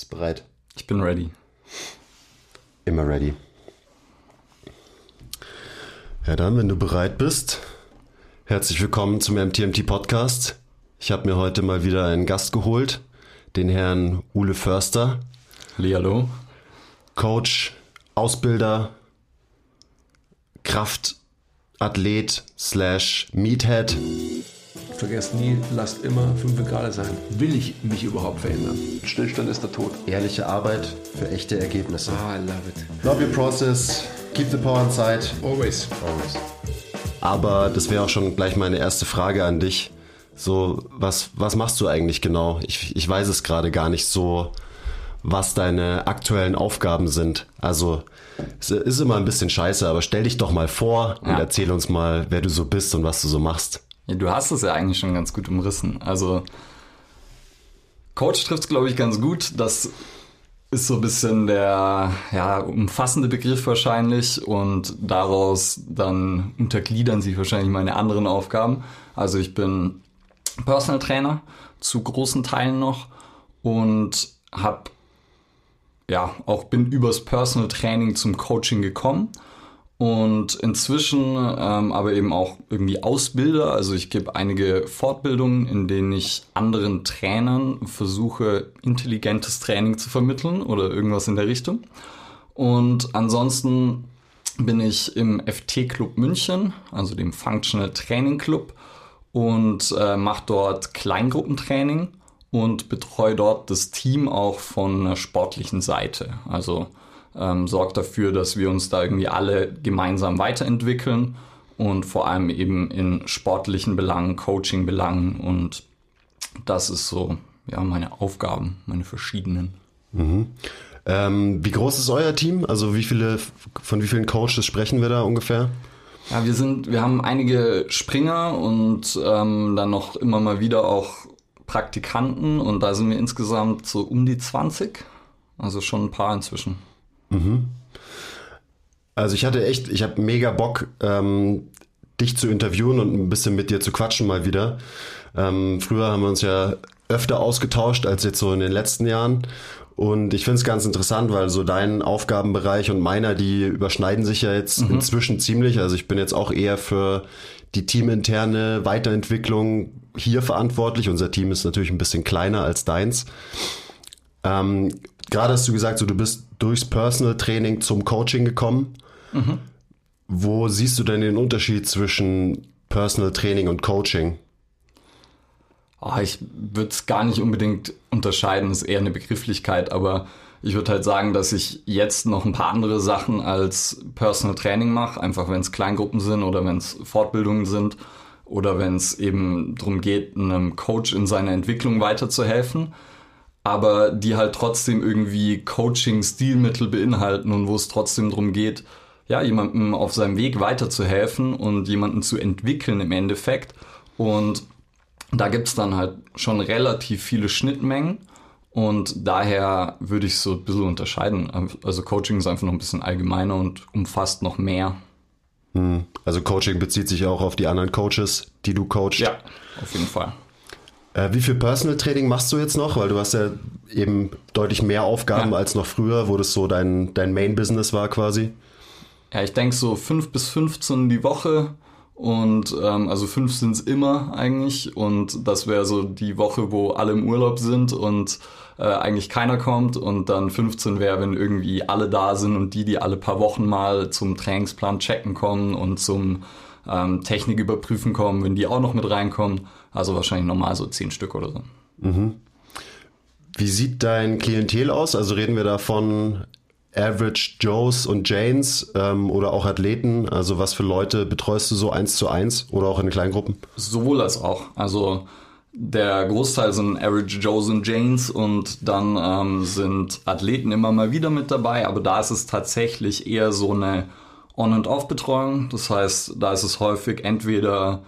Bist bereit? Ich bin ready. Immer ready. Ja, dann, wenn du bereit bist, herzlich willkommen zum MTMT Podcast. Ich habe mir heute mal wieder einen Gast geholt, den Herrn Ule Förster. Hallo. Coach, Ausbilder, Kraftathlet slash Meathead. Vergesst nie, lasst immer 5 Grad sein. Will ich mich überhaupt verändern? Stillstand ist der Tod. Ehrliche Arbeit für echte Ergebnisse. Ah, I love it. Love your process, keep the power inside. Always. Always. Aber das wäre auch schon gleich meine erste Frage an dich. So, was, was machst du eigentlich genau? Ich, ich weiß es gerade gar nicht so, was deine aktuellen Aufgaben sind. Also, es ist immer ein bisschen scheiße, aber stell dich doch mal vor und Ja. erzähl uns mal, wer du so bist und was du so machst. Ja, du hast es ja eigentlich schon ganz gut umrissen. Also, Coach trifft es, glaube ich, ganz gut. Das ist so ein bisschen der ja, umfassende Begriff wahrscheinlich und daraus dann untergliedern sich wahrscheinlich meine anderen Aufgaben. Also ich bin Personal Trainer zu großen Teilen noch und habe ja auch bin übers Personal Training zum Coaching gekommen und inzwischen ähm, aber eben auch irgendwie Ausbilder. Also ich gebe einige Fortbildungen, in denen ich anderen Trainern versuche, intelligentes Training zu vermitteln oder irgendwas in der Richtung. Und ansonsten bin ich im FT Club München, also dem Functional Training Club, und äh, mache dort Kleingruppentraining und betreue dort das Team auch von einer sportlichen Seite. Also ähm, sorgt dafür, dass wir uns da irgendwie alle gemeinsam weiterentwickeln und vor allem eben in sportlichen Belangen, Coaching-Belangen und das ist so ja meine Aufgaben, meine verschiedenen. Ähm, wie groß ist euer Team? Also wie viele, von wie vielen Coaches sprechen wir da ungefähr? Ja, wir sind, wir haben einige Springer und ähm, dann noch immer mal wieder auch Praktikanten und da sind wir insgesamt so um die 20. Also schon ein paar inzwischen. Also ich hatte echt, ich habe mega Bock, ähm, dich zu interviewen und ein bisschen mit dir zu quatschen mal wieder. Ähm, früher haben wir uns ja öfter ausgetauscht als jetzt so in den letzten Jahren. Und ich finde es ganz interessant, weil so dein Aufgabenbereich und meiner, die überschneiden sich ja jetzt inzwischen ziemlich. Also ich bin jetzt auch eher für die teaminterne Weiterentwicklung hier verantwortlich. Unser Team ist natürlich ein bisschen kleiner als deins. Ähm, Gerade hast du gesagt, so du bist durchs Personal Training zum Coaching gekommen. Wo siehst du denn den Unterschied zwischen Personal Training und Coaching? Ah, ich würde es gar nicht unbedingt unterscheiden, ist eher eine Begrifflichkeit, aber ich würde halt sagen, dass ich jetzt noch ein paar andere Sachen als Personal Training mache, einfach wenn es Kleingruppen sind oder wenn es Fortbildungen sind oder wenn es eben darum geht, einem Coach in seiner Entwicklung weiterzuhelfen, aber die halt trotzdem irgendwie Coaching-Stilmittel beinhalten und wo es trotzdem darum geht, ja, jemandem auf seinem Weg weiterzuhelfen und jemanden zu entwickeln im Endeffekt. Und da gibt's dann halt schon relativ viele Schnittmengen und daher würde ich so ein bisschen unterscheiden. Also Coaching ist einfach noch ein bisschen allgemeiner und umfasst noch mehr. Also Coaching bezieht sich auch auf die anderen Coaches, die du coachst. Ja, auf jeden Fall. Äh, wie viel Personal Training machst du jetzt noch? Weil du hast ja eben deutlich mehr Aufgaben Ja. als noch früher, wo das so dein, dein Main-Business war quasi. Ja, ich denke so 5 bis 15 die Woche und ähm, also fünf sind's immer eigentlich und das wäre so die Woche, wo alle im Urlaub sind und äh, eigentlich keiner kommt und dann 15 wäre, wenn irgendwie alle da sind und die, die alle paar Wochen mal zum Trainingsplan checken kommen und zum ähm, Technik überprüfen kommen, wenn die auch noch mit reinkommen. Also wahrscheinlich normal so 10 Stück oder so. Wie sieht dein Klientel aus? Also reden wir da von Average Joes und Janes ähm, oder auch Athleten? Also was für Leute betreust du so eins zu eins oder auch in Kleingruppen? Sowohl als auch. Also der Großteil sind Average Joes und Janes und dann ähm, sind Athleten immer mal wieder mit dabei, aber da ist es tatsächlich eher so eine On- und Off-Betreuung. Das heißt, da ist es häufig entweder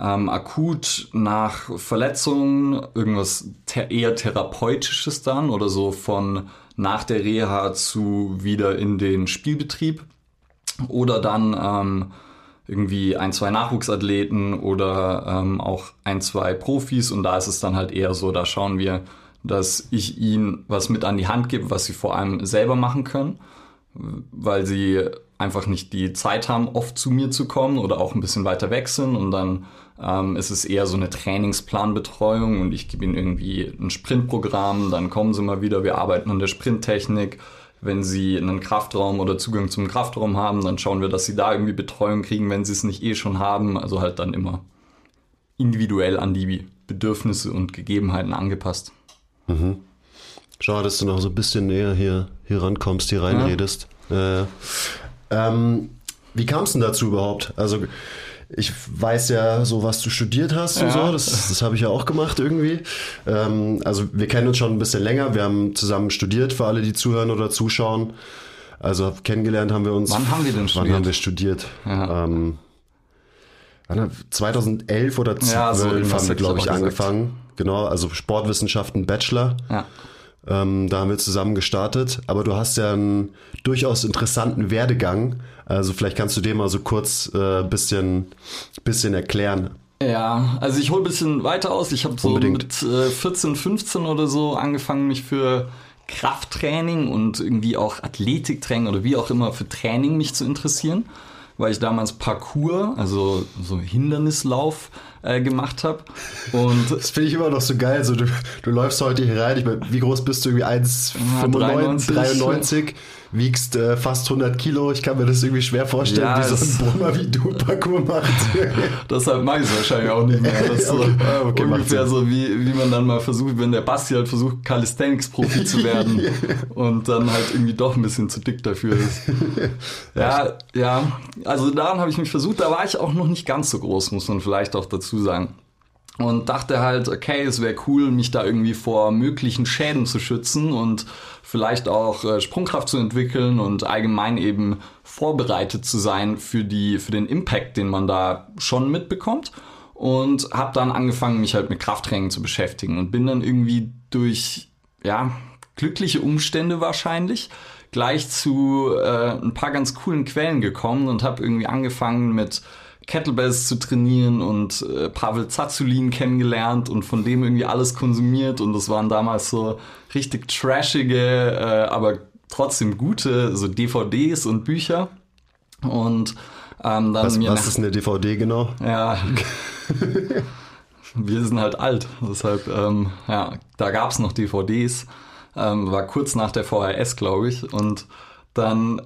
ähm, akut nach Verletzungen, irgendwas the eher therapeutisches dann oder so von nach der Reha zu wieder in den Spielbetrieb oder dann ähm, irgendwie ein, zwei Nachwuchsathleten oder ähm, auch ein, zwei Profis und da ist es dann halt eher so, da schauen wir, dass ich ihnen was mit an die Hand gebe, was sie vor allem selber machen können, weil sie einfach nicht die Zeit haben, oft zu mir zu kommen oder auch ein bisschen weiter weg sind und dann ähm, ist es eher so eine Trainingsplanbetreuung und ich gebe ihnen irgendwie ein Sprintprogramm, dann kommen sie mal wieder, wir arbeiten an der Sprinttechnik. Wenn sie einen Kraftraum oder Zugang zum Kraftraum haben, dann schauen wir, dass sie da irgendwie Betreuung kriegen, wenn sie es nicht eh schon haben. Also halt dann immer individuell an die Bedürfnisse und Gegebenheiten angepasst. Mhm. Schade, dass du noch so ein bisschen näher hier, hier rankommst, hier reinredest. Ja. Äh, ähm, wie kam es denn dazu überhaupt? Also ich weiß ja so, was du studiert hast und ja. so. Das, das habe ich ja auch gemacht irgendwie. Ähm, also wir kennen uns schon ein bisschen länger. Wir haben zusammen studiert, für alle, die zuhören oder zuschauen. Also kennengelernt haben wir uns. Wann haben wir denn studiert? Wann haben wir studiert? Ja. Ähm, 2011 oder 12 ja, so haben wir, glaube ich, angefangen. Genau, also Sportwissenschaften Bachelor. Ja. Ähm, da haben wir zusammen gestartet. Aber du hast ja einen durchaus interessanten Werdegang. Also vielleicht kannst du den mal so kurz ein äh, bisschen, bisschen erklären. Ja, also ich hole ein bisschen weiter aus. Ich habe so Unbedingt. mit äh, 14, 15 oder so angefangen, mich für Krafttraining und irgendwie auch Athletiktraining oder wie auch immer für Training mich zu interessieren weil ich damals Parkour, also so Hindernislauf äh, gemacht habe. Und das finde ich immer noch so geil. So, du, du läufst heute hier rein. Ich mein, wie groß bist du? Irgendwie 1,93, 93 wiegst äh, fast 100 Kilo. Ich kann mir das irgendwie schwer vorstellen, ja, wie so ein Brummer wie du Parkour macht. Deshalb mache ich es wahrscheinlich auch nicht mehr. Das ist so okay, ungefähr so, wie, wie man dann mal versucht, wenn der Basti halt versucht, Calisthenics-Profi zu werden und dann halt irgendwie doch ein bisschen zu dick dafür ist. Ja, ja. Also daran habe ich mich versucht. Da war ich auch noch nicht ganz so groß, muss man vielleicht auch dazu sagen und dachte halt, okay, es wäre cool, mich da irgendwie vor möglichen Schäden zu schützen und vielleicht auch äh, Sprungkraft zu entwickeln und allgemein eben vorbereitet zu sein für die für den Impact, den man da schon mitbekommt. Und habe dann angefangen, mich halt mit Krafttraining zu beschäftigen und bin dann irgendwie durch ja glückliche Umstände wahrscheinlich gleich zu äh, ein paar ganz coolen Quellen gekommen und habe irgendwie angefangen mit Kettlebells zu trainieren und äh, Pavel Zazulin kennengelernt und von dem irgendwie alles konsumiert und das waren damals so richtig trashige, äh, aber trotzdem gute so DVDs und Bücher und ähm, dann was, was ist eine DVD genau? Ja. wir sind halt alt, deshalb ähm, ja, da gab's noch DVDs, ähm, war kurz nach der VHS, glaube ich und dann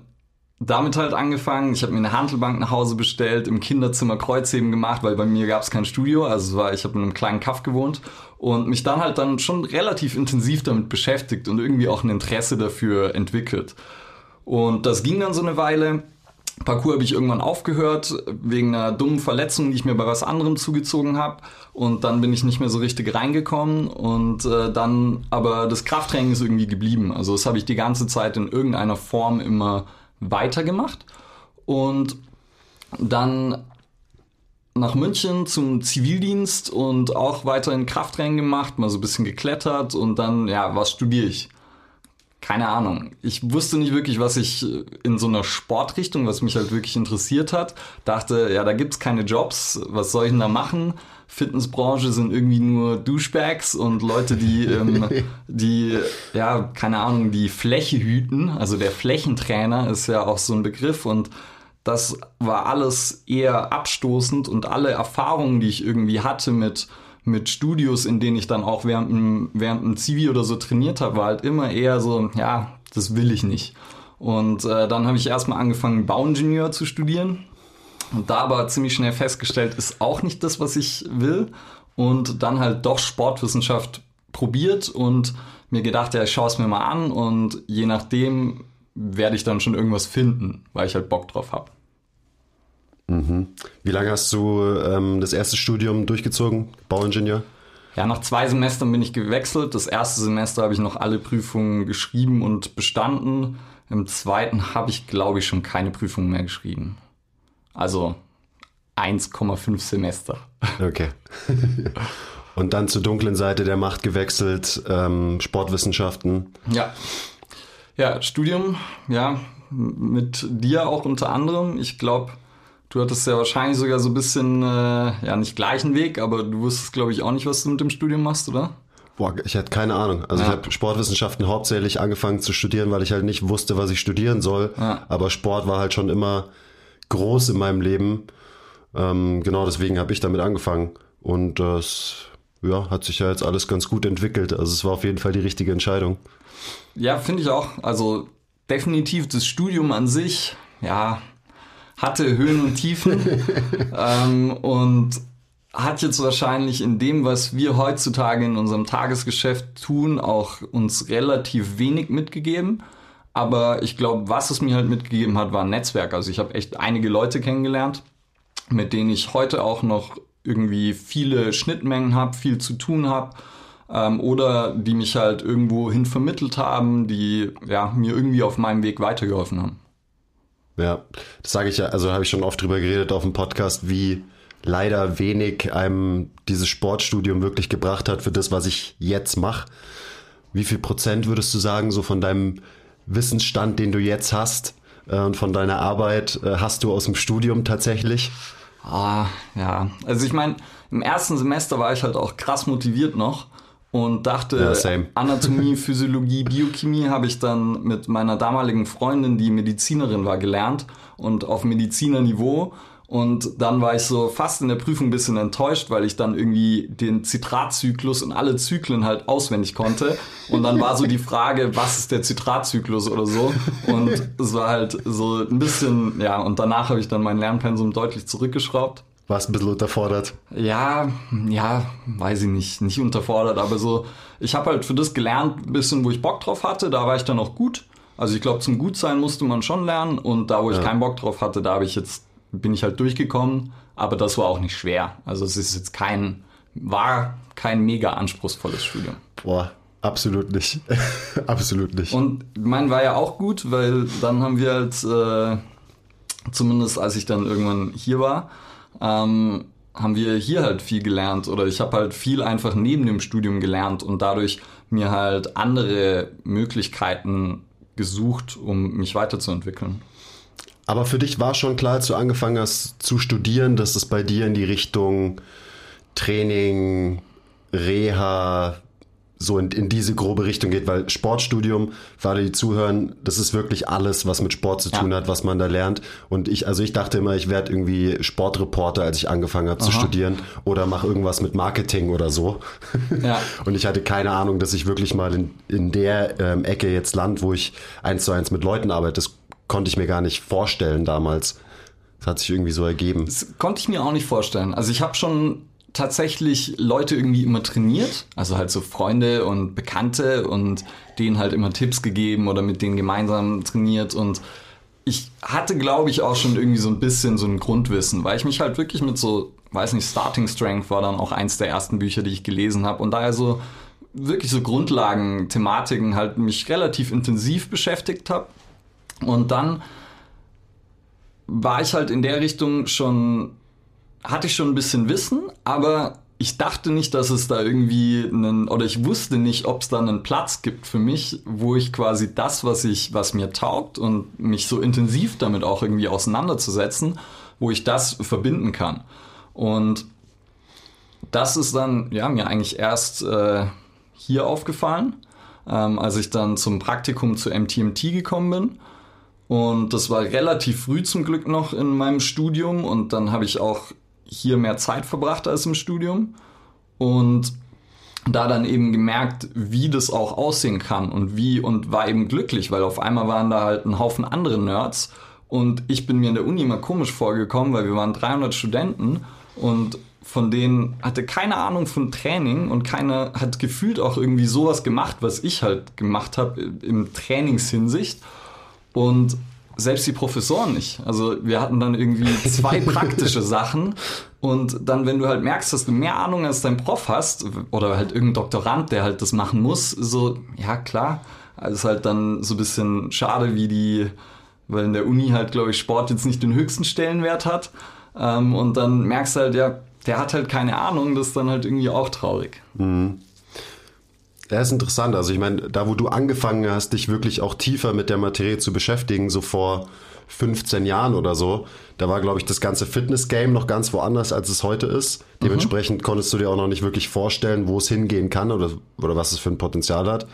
damit halt angefangen. Ich habe mir eine Handelbank nach Hause bestellt, im Kinderzimmer Kreuzheben gemacht, weil bei mir gab es kein Studio. Also war, ich habe in einem kleinen Kaff gewohnt und mich dann halt dann schon relativ intensiv damit beschäftigt und irgendwie auch ein Interesse dafür entwickelt. Und das ging dann so eine Weile. Parcours habe ich irgendwann aufgehört, wegen einer dummen Verletzung, die ich mir bei was anderem zugezogen habe. Und dann bin ich nicht mehr so richtig reingekommen. Und äh, dann, aber das Krafttraining ist irgendwie geblieben. Also das habe ich die ganze Zeit in irgendeiner Form immer weitergemacht und dann nach München zum Zivildienst und auch weiterhin Krafttraining gemacht, mal so ein bisschen geklettert und dann, ja, was studiere ich? Keine Ahnung. Ich wusste nicht wirklich, was ich in so einer Sportrichtung, was mich halt wirklich interessiert hat. Dachte, ja, da gibt's keine Jobs, was soll ich denn da machen? Fitnessbranche sind irgendwie nur Douchebags und Leute, die, ähm, die, ja, keine Ahnung, die Fläche hüten. Also der Flächentrainer ist ja auch so ein Begriff und das war alles eher abstoßend und alle Erfahrungen, die ich irgendwie hatte mit, mit Studios, in denen ich dann auch während dem, während dem Zivi oder so trainiert habe, war halt immer eher so, ja, das will ich nicht. Und äh, dann habe ich erstmal angefangen, Bauingenieur zu studieren und da aber ziemlich schnell festgestellt, ist auch nicht das, was ich will. Und dann halt doch Sportwissenschaft probiert und mir gedacht, ja, ich schaue es mir mal an und je nachdem werde ich dann schon irgendwas finden, weil ich halt Bock drauf habe. Mhm. Wie lange hast du ähm, das erste Studium durchgezogen, Bauingenieur? Ja, nach zwei Semestern bin ich gewechselt. Das erste Semester habe ich noch alle Prüfungen geschrieben und bestanden. Im zweiten habe ich, glaube ich, schon keine Prüfungen mehr geschrieben. Also 1,5 Semester. Okay. Und dann zur dunklen Seite der Macht gewechselt, ähm, Sportwissenschaften. Ja. Ja, Studium, ja, mit dir auch unter anderem. Ich glaube, du hattest ja wahrscheinlich sogar so ein bisschen, äh, ja, nicht gleichen Weg, aber du wusstest, glaube ich, auch nicht, was du mit dem Studium machst, oder? Boah, ich hatte keine Ahnung. Also ja. ich habe Sportwissenschaften hauptsächlich angefangen zu studieren, weil ich halt nicht wusste, was ich studieren soll. Ja. Aber Sport war halt schon immer groß in meinem Leben. Ähm, genau deswegen habe ich damit angefangen. Und das ja, hat sich ja jetzt alles ganz gut entwickelt. Also es war auf jeden Fall die richtige Entscheidung. Ja, finde ich auch. Also definitiv das Studium an sich, ja, hatte Höhen und Tiefen. ähm, und hat jetzt wahrscheinlich in dem, was wir heutzutage in unserem Tagesgeschäft tun, auch uns relativ wenig mitgegeben. Aber ich glaube, was es mir halt mitgegeben hat, war ein Netzwerk. Also ich habe echt einige Leute kennengelernt, mit denen ich heute auch noch irgendwie viele Schnittmengen habe, viel zu tun habe. Ähm, oder die mich halt irgendwo hin vermittelt haben, die ja, mir irgendwie auf meinem Weg weitergeholfen haben. Ja, das sage ich ja, also habe ich schon oft drüber geredet auf dem Podcast, wie leider wenig einem dieses Sportstudium wirklich gebracht hat für das, was ich jetzt mache. Wie viel Prozent würdest du sagen, so von deinem Wissensstand, den du jetzt hast äh, und von deiner Arbeit, äh, hast du aus dem Studium tatsächlich? Ah, ja. Also ich meine, im ersten Semester war ich halt auch krass motiviert noch und dachte, ja, Anatomie, Physiologie, Biochemie habe ich dann mit meiner damaligen Freundin, die Medizinerin war, gelernt und auf Medizinerniveau und dann war ich so fast in der Prüfung ein bisschen enttäuscht, weil ich dann irgendwie den Zitratzyklus und alle Zyklen halt auswendig konnte. Und dann war so die Frage, was ist der Zitratzyklus oder so. Und es war halt so ein bisschen, ja, und danach habe ich dann mein Lernpensum deutlich zurückgeschraubt. Warst ein bisschen unterfordert? Ja, ja, weiß ich nicht, nicht unterfordert, aber so, ich habe halt für das gelernt, ein bisschen, wo ich Bock drauf hatte, da war ich dann auch gut. Also ich glaube, zum Gutsein musste man schon lernen und da, wo ich ja. keinen Bock drauf hatte, da habe ich jetzt bin ich halt durchgekommen, aber das war auch nicht schwer. Also es ist jetzt kein, war kein mega anspruchsvolles Studium. Boah, absolut nicht. absolut nicht. Und mein war ja auch gut, weil dann haben wir halt, äh, zumindest als ich dann irgendwann hier war, ähm, haben wir hier halt viel gelernt oder ich habe halt viel einfach neben dem Studium gelernt und dadurch mir halt andere Möglichkeiten gesucht, um mich weiterzuentwickeln. Aber für dich war schon klar, als du angefangen hast zu studieren, dass es bei dir in die Richtung Training, Reha, so in, in diese grobe Richtung geht, weil Sportstudium, für alle, die zuhören, das ist wirklich alles, was mit Sport zu tun ja. hat, was man da lernt. Und ich, also ich dachte immer, ich werde irgendwie Sportreporter, als ich angefangen habe zu studieren oder mache irgendwas mit Marketing oder so. Ja. Und ich hatte keine Ahnung, dass ich wirklich mal in, in der ähm, Ecke jetzt land, wo ich eins zu eins mit Leuten arbeite. Das konnte ich mir gar nicht vorstellen damals. Das hat sich irgendwie so ergeben. Das konnte ich mir auch nicht vorstellen. Also ich habe schon tatsächlich Leute irgendwie immer trainiert, also halt so Freunde und Bekannte und denen halt immer Tipps gegeben oder mit denen gemeinsam trainiert und ich hatte, glaube ich, auch schon irgendwie so ein bisschen so ein Grundwissen, weil ich mich halt wirklich mit so, weiß nicht, Starting Strength war dann auch eins der ersten Bücher, die ich gelesen habe und daher so wirklich so Grundlagen, Thematiken halt mich relativ intensiv beschäftigt habe und dann war ich halt in der Richtung schon, hatte ich schon ein bisschen Wissen, aber ich dachte nicht, dass es da irgendwie einen, oder ich wusste nicht, ob es da einen Platz gibt für mich, wo ich quasi das, was ich, was mir taugt und mich so intensiv damit auch irgendwie auseinanderzusetzen, wo ich das verbinden kann. Und das ist dann, ja, mir eigentlich erst äh, hier aufgefallen, ähm, als ich dann zum Praktikum zu MTMT gekommen bin und das war relativ früh zum Glück noch in meinem Studium und dann habe ich auch hier mehr Zeit verbracht als im Studium. Und da dann eben gemerkt, wie das auch aussehen kann und wie und war eben glücklich, weil auf einmal waren da halt ein Haufen andere Nerds und ich bin mir in der Uni mal komisch vorgekommen, weil wir waren 300 Studenten und von denen hatte keine Ahnung von Training und keiner hat gefühlt auch irgendwie sowas gemacht, was ich halt gemacht habe im Trainingshinsicht. Und selbst die Professoren nicht. Also wir hatten dann irgendwie zwei praktische Sachen und dann, wenn du halt merkst, dass du mehr Ahnung als dein Prof hast oder halt irgendein Doktorand, der halt das machen muss, so, ja klar, also ist halt dann so ein bisschen schade, wie die, weil in der Uni halt, glaube ich, Sport jetzt nicht den höchsten Stellenwert hat ähm, und dann merkst du halt, ja, der hat halt keine Ahnung, das ist dann halt irgendwie auch traurig. Mhm. Der ist interessant. Also ich meine, da wo du angefangen hast, dich wirklich auch tiefer mit der Materie zu beschäftigen, so vor 15 Jahren oder so, da war, glaube ich, das ganze Fitness-Game noch ganz woanders, als es heute ist. Dementsprechend mhm. konntest du dir auch noch nicht wirklich vorstellen, wo es hingehen kann oder, oder was es für ein Potenzial hat.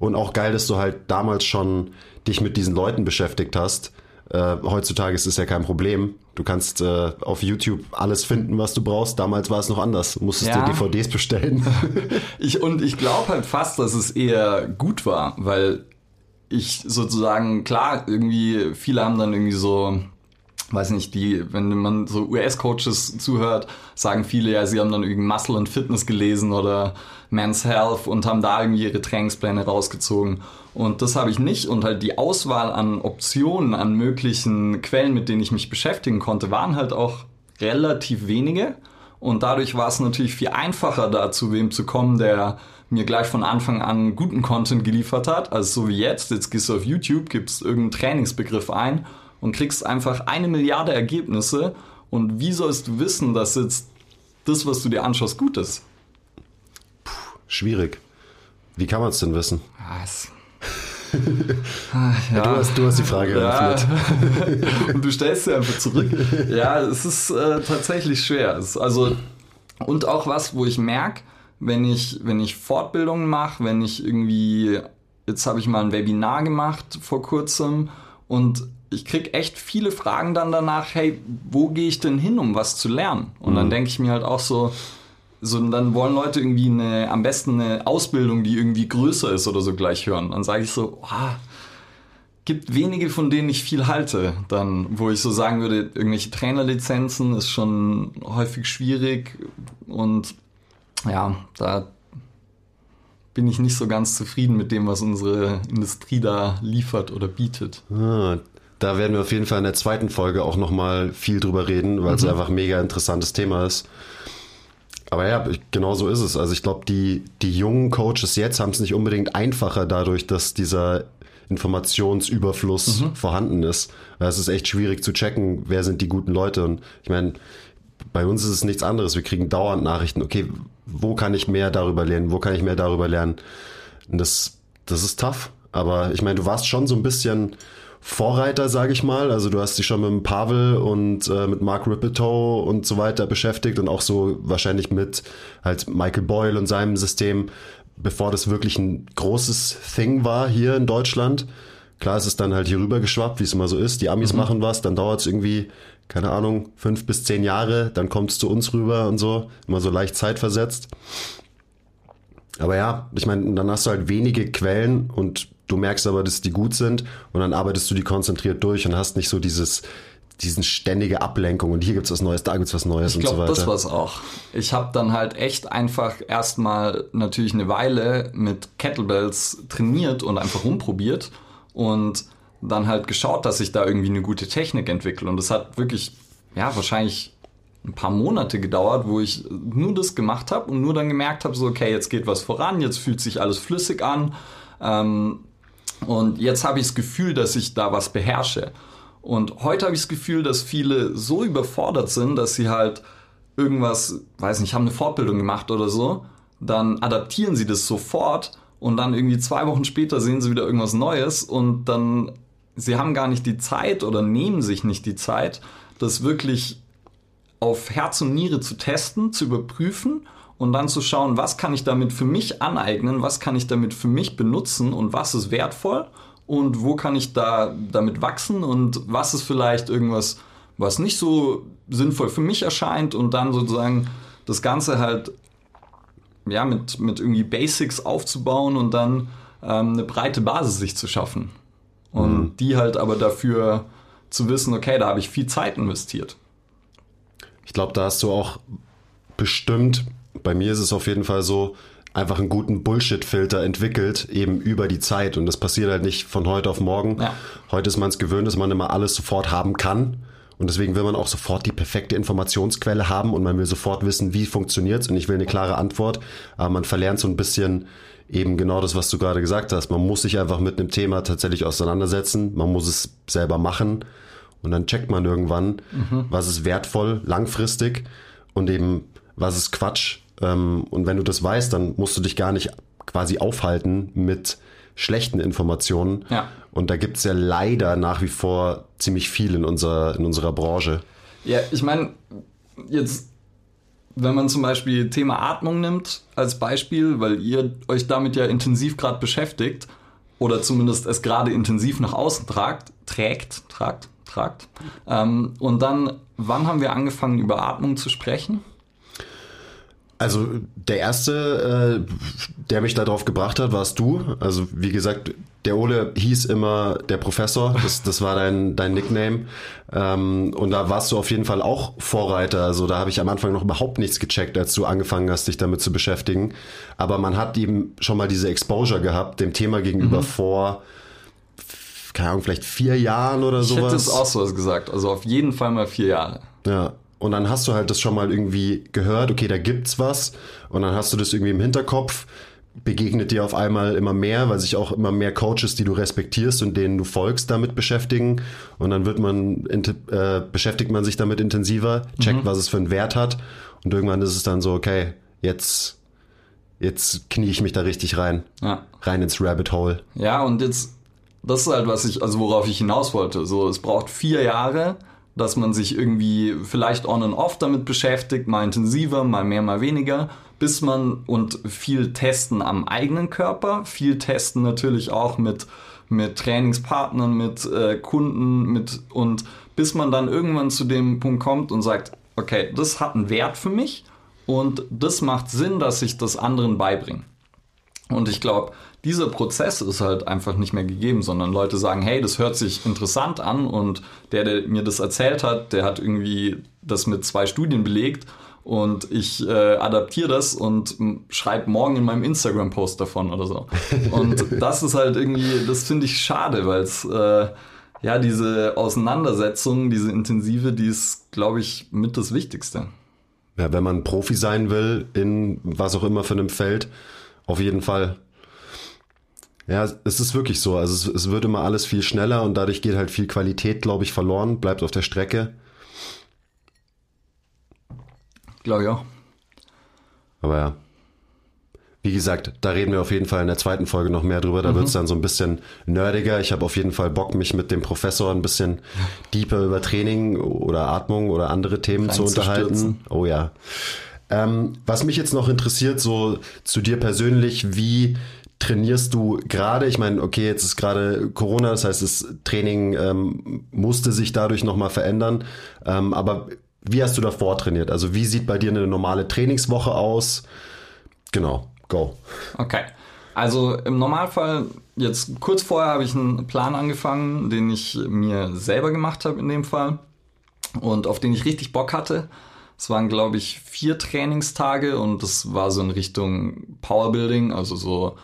Und auch geil, dass du halt damals schon dich mit diesen Leuten beschäftigt hast. Äh, heutzutage ist es ja kein Problem. Du kannst äh, auf YouTube alles finden, was du brauchst. Damals war es noch anders. Du musstest ja. dir DVDs bestellen. ich, und ich glaube halt fast, dass es eher gut war, weil ich sozusagen, klar, irgendwie, viele haben dann irgendwie so, weiß nicht, die, wenn man so US-Coaches zuhört, sagen viele ja, sie haben dann irgendwie Muscle and Fitness gelesen oder Men's Health und haben da irgendwie ihre Trainingspläne rausgezogen. Und das habe ich nicht. Und halt die Auswahl an Optionen, an möglichen Quellen, mit denen ich mich beschäftigen konnte, waren halt auch relativ wenige. Und dadurch war es natürlich viel einfacher, da zu wem zu kommen, der mir gleich von Anfang an guten Content geliefert hat. Also so wie jetzt, jetzt gehst du auf YouTube, gibst irgendeinen Trainingsbegriff ein und kriegst einfach eine Milliarde Ergebnisse. Und wie sollst du wissen, dass jetzt das, was du dir anschaust, gut ist? Puh, schwierig. Wie kann man es denn wissen? Was? Ah, ja. ja. du, hast, du hast die Frage eröffnet. Ja. und du stellst sie einfach zurück. Ja, es ist äh, tatsächlich schwer. Es, also, und auch was, wo ich merke, wenn ich, wenn ich Fortbildungen mache, wenn ich irgendwie, jetzt habe ich mal ein Webinar gemacht vor kurzem und ich kriege echt viele Fragen dann danach, hey, wo gehe ich denn hin, um was zu lernen? Und mhm. dann denke ich mir halt auch so, so, dann wollen Leute irgendwie eine, am besten eine Ausbildung, die irgendwie größer ist oder so gleich hören. Dann sage ich so, oh, gibt wenige, von denen ich viel halte. Dann, wo ich so sagen würde, irgendwelche Trainerlizenzen ist schon häufig schwierig und ja, da bin ich nicht so ganz zufrieden mit dem, was unsere Industrie da liefert oder bietet. Ah, da werden wir auf jeden Fall in der zweiten Folge auch nochmal viel drüber reden, weil mhm. es einfach ein mega interessantes Thema ist. Aber ja, genau so ist es. Also ich glaube, die, die jungen Coaches jetzt haben es nicht unbedingt einfacher dadurch, dass dieser Informationsüberfluss mhm. vorhanden ist. Weil es ist echt schwierig zu checken, wer sind die guten Leute. Und ich meine, bei uns ist es nichts anderes. Wir kriegen dauernd Nachrichten, okay, wo kann ich mehr darüber lernen, wo kann ich mehr darüber lernen. Und das, das ist tough. Aber ich meine, du warst schon so ein bisschen Vorreiter, sage ich mal. Also du hast dich schon mit Pavel und äh, mit Mark Ripetoe und so weiter beschäftigt und auch so wahrscheinlich mit halt Michael Boyle und seinem System, bevor das wirklich ein großes Thing war hier in Deutschland. Klar ist es dann halt hier rüber geschwappt, wie es immer so ist. Die Amis mhm. machen was, dann dauert es irgendwie keine Ahnung, fünf bis zehn Jahre, dann kommt es zu uns rüber und so, immer so leicht zeitversetzt. Aber ja, ich meine, dann hast du halt wenige Quellen und du merkst aber, dass die gut sind und dann arbeitest du die konzentriert durch und hast nicht so dieses diesen ständige Ablenkung und hier gibt's was Neues, da gibt's was Neues ich glaub, und so weiter. Das war's auch. Ich habe dann halt echt einfach erstmal natürlich eine Weile mit Kettlebells trainiert und einfach rumprobiert und dann halt geschaut, dass ich da irgendwie eine gute Technik entwickle. Und das hat wirklich, ja, wahrscheinlich ein paar Monate gedauert, wo ich nur das gemacht habe und nur dann gemerkt habe, so, okay, jetzt geht was voran, jetzt fühlt sich alles flüssig an. Ähm, und jetzt habe ich das Gefühl, dass ich da was beherrsche. Und heute habe ich das Gefühl, dass viele so überfordert sind, dass sie halt irgendwas, weiß nicht, haben eine Fortbildung gemacht oder so, dann adaptieren sie das sofort und dann irgendwie zwei Wochen später sehen sie wieder irgendwas Neues und dann sie haben gar nicht die Zeit oder nehmen sich nicht die Zeit, das wirklich auf Herz und Niere zu testen, zu überprüfen und dann zu schauen, was kann ich damit für mich aneignen, was kann ich damit für mich benutzen und was ist wertvoll und wo kann ich da damit wachsen und was ist vielleicht irgendwas, was nicht so sinnvoll für mich erscheint und dann sozusagen das Ganze halt ja, mit, mit irgendwie Basics aufzubauen und dann ähm, eine breite Basis sich zu schaffen. Und mhm. die halt aber dafür zu wissen, okay, da habe ich viel Zeit investiert. Ich glaube, da hast du auch bestimmt, bei mir ist es auf jeden Fall so, einfach einen guten Bullshit-Filter entwickelt, eben über die Zeit. Und das passiert halt nicht von heute auf morgen. Ja. Heute ist man es gewöhnt, dass man immer alles sofort haben kann. Und deswegen will man auch sofort die perfekte Informationsquelle haben und man will sofort wissen, wie funktioniert es. Und ich will eine klare Antwort. Aber man verlernt so ein bisschen eben genau das, was du gerade gesagt hast. Man muss sich einfach mit einem Thema tatsächlich auseinandersetzen. Man muss es selber machen. Und dann checkt man irgendwann, mhm. was ist wertvoll, langfristig und eben was ist Quatsch. Ähm, und wenn du das weißt, dann musst du dich gar nicht quasi aufhalten mit schlechten Informationen. Ja. Und da gibt's ja leider nach wie vor ziemlich viel in, unserer in unserer Branche. Ja, ich meine, jetzt, wenn man zum Beispiel Thema Atmung nimmt als Beispiel, weil ihr euch damit ja intensiv gerade beschäftigt oder zumindest es gerade intensiv nach außen tragt, trägt, tragt, tragt. Ähm, und dann, wann haben wir angefangen, über Atmung zu sprechen? Also der erste, äh, der mich darauf gebracht hat, warst du. Also wie gesagt, der Ole hieß immer der Professor, das, das war dein, dein Nickname. Ähm, und da warst du auf jeden Fall auch Vorreiter. Also da habe ich am Anfang noch überhaupt nichts gecheckt, als du angefangen hast, dich damit zu beschäftigen. Aber man hat eben schon mal diese Exposure gehabt, dem Thema gegenüber mhm. vor, keine Ahnung, vielleicht vier Jahren oder sowas. Ich hätte es auch sowas gesagt. Also auf jeden Fall mal vier Jahre. Ja, und dann hast du halt das schon mal irgendwie gehört, okay, da gibt's was und dann hast du das irgendwie im Hinterkopf, begegnet dir auf einmal immer mehr, weil sich auch immer mehr Coaches, die du respektierst und denen du folgst, damit beschäftigen und dann wird man äh, beschäftigt man sich damit intensiver, checkt, mhm. was es für einen Wert hat und irgendwann ist es dann so, okay, jetzt jetzt knie ich mich da richtig rein, ja. rein ins Rabbit Hole. Ja, und jetzt das ist halt was ich also worauf ich hinaus wollte. So, es braucht vier Jahre dass man sich irgendwie vielleicht on and off damit beschäftigt, mal intensiver, mal mehr, mal weniger, bis man und viel testen am eigenen Körper, viel testen natürlich auch mit, mit Trainingspartnern, mit äh, Kunden, mit und bis man dann irgendwann zu dem Punkt kommt und sagt, okay, das hat einen Wert für mich und das macht Sinn, dass ich das anderen beibringe. Und ich glaube, dieser Prozess ist halt einfach nicht mehr gegeben, sondern Leute sagen, hey, das hört sich interessant an und der, der mir das erzählt hat, der hat irgendwie das mit zwei Studien belegt und ich äh, adaptiere das und schreibe morgen in meinem Instagram-Post davon oder so. Und das ist halt irgendwie, das finde ich schade, weil es äh, ja diese Auseinandersetzung, diese intensive, die ist, glaube ich, mit das Wichtigste. Ja, wenn man Profi sein will in was auch immer für einem Feld, auf jeden Fall. Ja, es ist wirklich so. Also es, es wird immer alles viel schneller und dadurch geht halt viel Qualität, glaube ich, verloren, bleibt auf der Strecke. Glaube ich auch. Aber ja. Wie gesagt, da reden wir auf jeden Fall in der zweiten Folge noch mehr drüber. Da mhm. wird es dann so ein bisschen nerdiger. Ich habe auf jeden Fall Bock, mich mit dem Professor ein bisschen deeper über Training oder Atmung oder andere Themen zu unterhalten. Oh ja. Ähm, was mich jetzt noch interessiert, so zu dir persönlich, wie trainierst du gerade? Ich meine, okay, jetzt ist gerade Corona, das heißt, das Training ähm, musste sich dadurch nochmal verändern. Ähm, aber wie hast du davor trainiert? Also wie sieht bei dir eine normale Trainingswoche aus? Genau, go. Okay. Also im Normalfall, jetzt kurz vorher habe ich einen Plan angefangen, den ich mir selber gemacht habe in dem Fall und auf den ich richtig Bock hatte. Es waren, glaube ich, vier Trainingstage und das war so in Richtung Powerbuilding, also so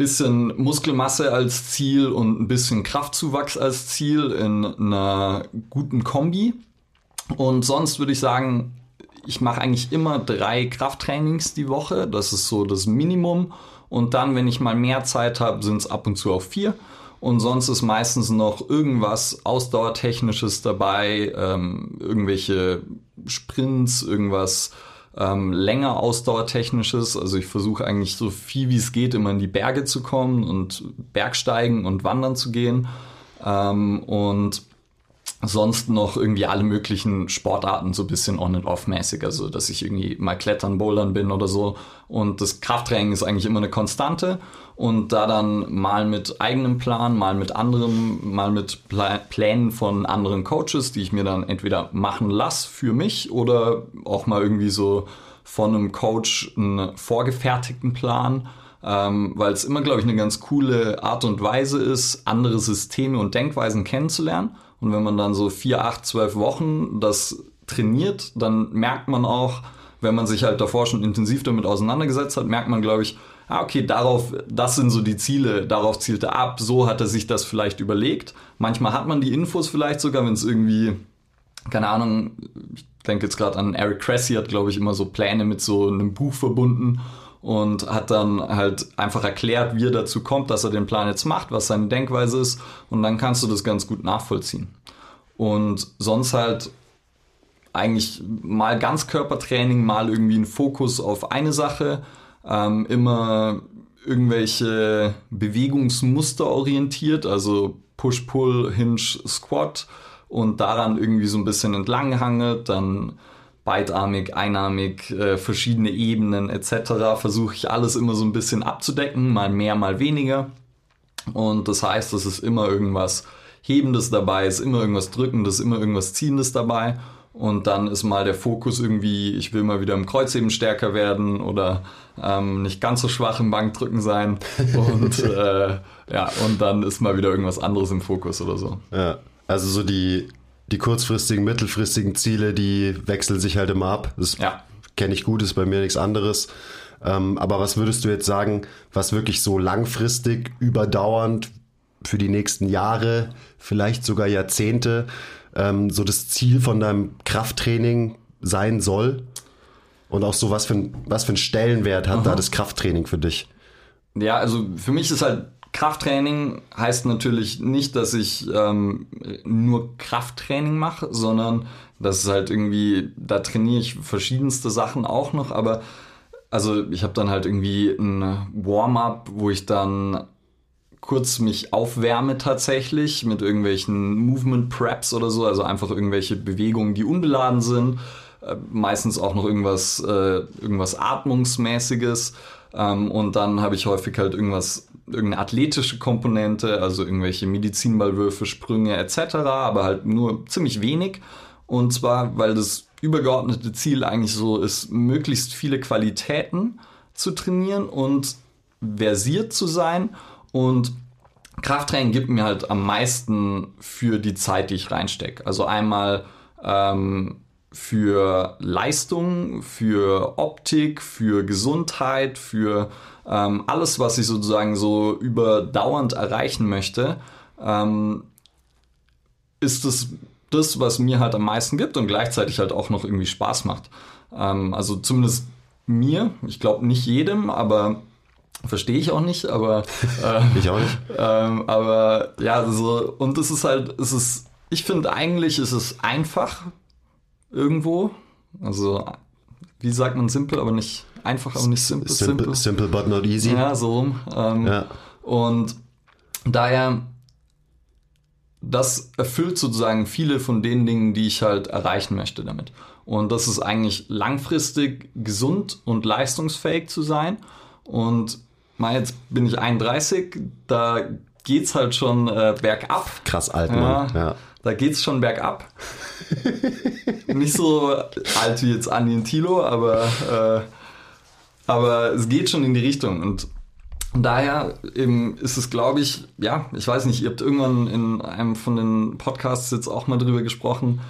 bisschen Muskelmasse als Ziel und ein bisschen Kraftzuwachs als Ziel in einer guten Kombi. Und sonst würde ich sagen, ich mache eigentlich immer drei Krafttrainings die Woche. Das ist so das Minimum. Und dann, wenn ich mal mehr Zeit habe, sind es ab und zu auch vier. Und sonst ist meistens noch irgendwas Ausdauertechnisches dabei, ähm, irgendwelche Sprints, irgendwas ähm, länger Ausdauertechnisches. Also ich versuche eigentlich so viel wie es geht immer in die Berge zu kommen und Bergsteigen und Wandern zu gehen. Ähm, und sonst noch irgendwie alle möglichen Sportarten so ein bisschen on and off mäßig, also dass ich irgendwie mal klettern, bouldern bin oder so und das Krafttraining ist eigentlich immer eine Konstante und da dann mal mit eigenem Plan, mal mit anderem, mal mit Plänen von anderen Coaches, die ich mir dann entweder machen lasse für mich oder auch mal irgendwie so von einem Coach einen vorgefertigten Plan, ähm, weil es immer, glaube ich, eine ganz coole Art und Weise ist, andere Systeme und Denkweisen kennenzulernen. Und wenn man dann so vier, acht, zwölf Wochen das trainiert, dann merkt man auch, wenn man sich halt davor schon intensiv damit auseinandergesetzt hat, merkt man, glaube ich, ah, okay, darauf, das sind so die Ziele, darauf zielt er ab, so hat er sich das vielleicht überlegt. Manchmal hat man die Infos vielleicht sogar, wenn es irgendwie, keine Ahnung, ich denke jetzt gerade an Eric Cressy, hat, glaube ich, immer so Pläne mit so einem Buch verbunden und hat dann halt einfach erklärt, wie er dazu kommt, dass er den Plan jetzt macht, was seine Denkweise ist und dann kannst du das ganz gut nachvollziehen. Und sonst halt eigentlich mal Ganzkörpertraining, mal irgendwie ein Fokus auf eine Sache, ähm, immer irgendwelche Bewegungsmuster orientiert, also Push, Pull, Hinge, Squat und daran irgendwie so ein bisschen entlanghangelt, dann beidarmig, einarmig, äh, verschiedene Ebenen etc. Versuche ich alles immer so ein bisschen abzudecken, mal mehr, mal weniger. Und das heißt, es ist immer irgendwas Hebendes dabei, ist immer irgendwas Drückendes, immer irgendwas Ziehendes dabei. Und dann ist mal der Fokus irgendwie, ich will mal wieder im Kreuzheben stärker werden oder ähm, nicht ganz so schwach im Bankdrücken sein. Und äh, ja, und dann ist mal wieder irgendwas anderes im Fokus oder so. Ja, also so die, die kurzfristigen, mittelfristigen Ziele, die wechseln sich halt immer ab. Das ja. kenne ich gut, ist bei mir nichts anderes. Ähm, aber was würdest du jetzt sagen, was wirklich so langfristig, überdauernd für die nächsten Jahre, vielleicht sogar Jahrzehnte, ähm, so das Ziel von deinem Krafttraining sein soll? Und auch so, was für, ein, was für einen Stellenwert hat Aha. da das Krafttraining für dich? Ja, also für mich ist halt Krafttraining heißt natürlich nicht, dass ich ähm, nur Krafttraining mache, sondern das ist halt irgendwie, da trainiere ich verschiedenste Sachen auch noch, aber also ich habe dann halt irgendwie ein Warm-up, wo ich dann kurz mich aufwärme tatsächlich mit irgendwelchen Movement Preps oder so, also einfach irgendwelche Bewegungen, die unbeladen sind. Äh, meistens auch noch irgendwas, äh, irgendwas Atmungsmäßiges. Ähm, und dann habe ich häufig halt irgendwas, irgendeine athletische Komponente, also irgendwelche Medizinballwürfe, Sprünge etc., aber halt nur ziemlich wenig. Und zwar, weil das übergeordnete Ziel eigentlich so ist, möglichst viele Qualitäten zu trainieren und versiert zu sein und Krafttraining gibt mir halt am meisten für die Zeit, die ich reinstecke. Also einmal ähm, für Leistung, für Optik, für Gesundheit, für ähm, alles, was ich sozusagen so überdauernd erreichen möchte, ähm, ist es das, was mir halt am meisten gibt und gleichzeitig halt auch noch irgendwie Spaß macht. Ähm, also zumindest mir, ich glaube nicht jedem, aber Verstehe ich auch nicht, aber. Äh, ich auch nicht. Ähm, aber ja, so, und es ist halt, es ist, ich finde eigentlich ist es einfach irgendwo. Also, wie sagt man simpel, aber nicht einfach, aber nicht simple. Simple, simple but not easy. Ja, so rum. Ähm, ja. Und daher, das erfüllt sozusagen viele von den Dingen, die ich halt erreichen möchte damit. Und das ist eigentlich langfristig gesund und leistungsfähig zu sein. Und mal jetzt bin ich 31, da geht's halt schon äh, bergab. Krass alt, Mann. Ja, ja. Da geht's schon bergab. Nicht so alt wie jetzt Andi und Tilo, aber, äh, aber es geht schon in die Richtung. Und daher ist es, glaube ich, ja, ich weiß nicht, ihr habt irgendwann in einem von den Podcasts jetzt auch mal drüber gesprochen,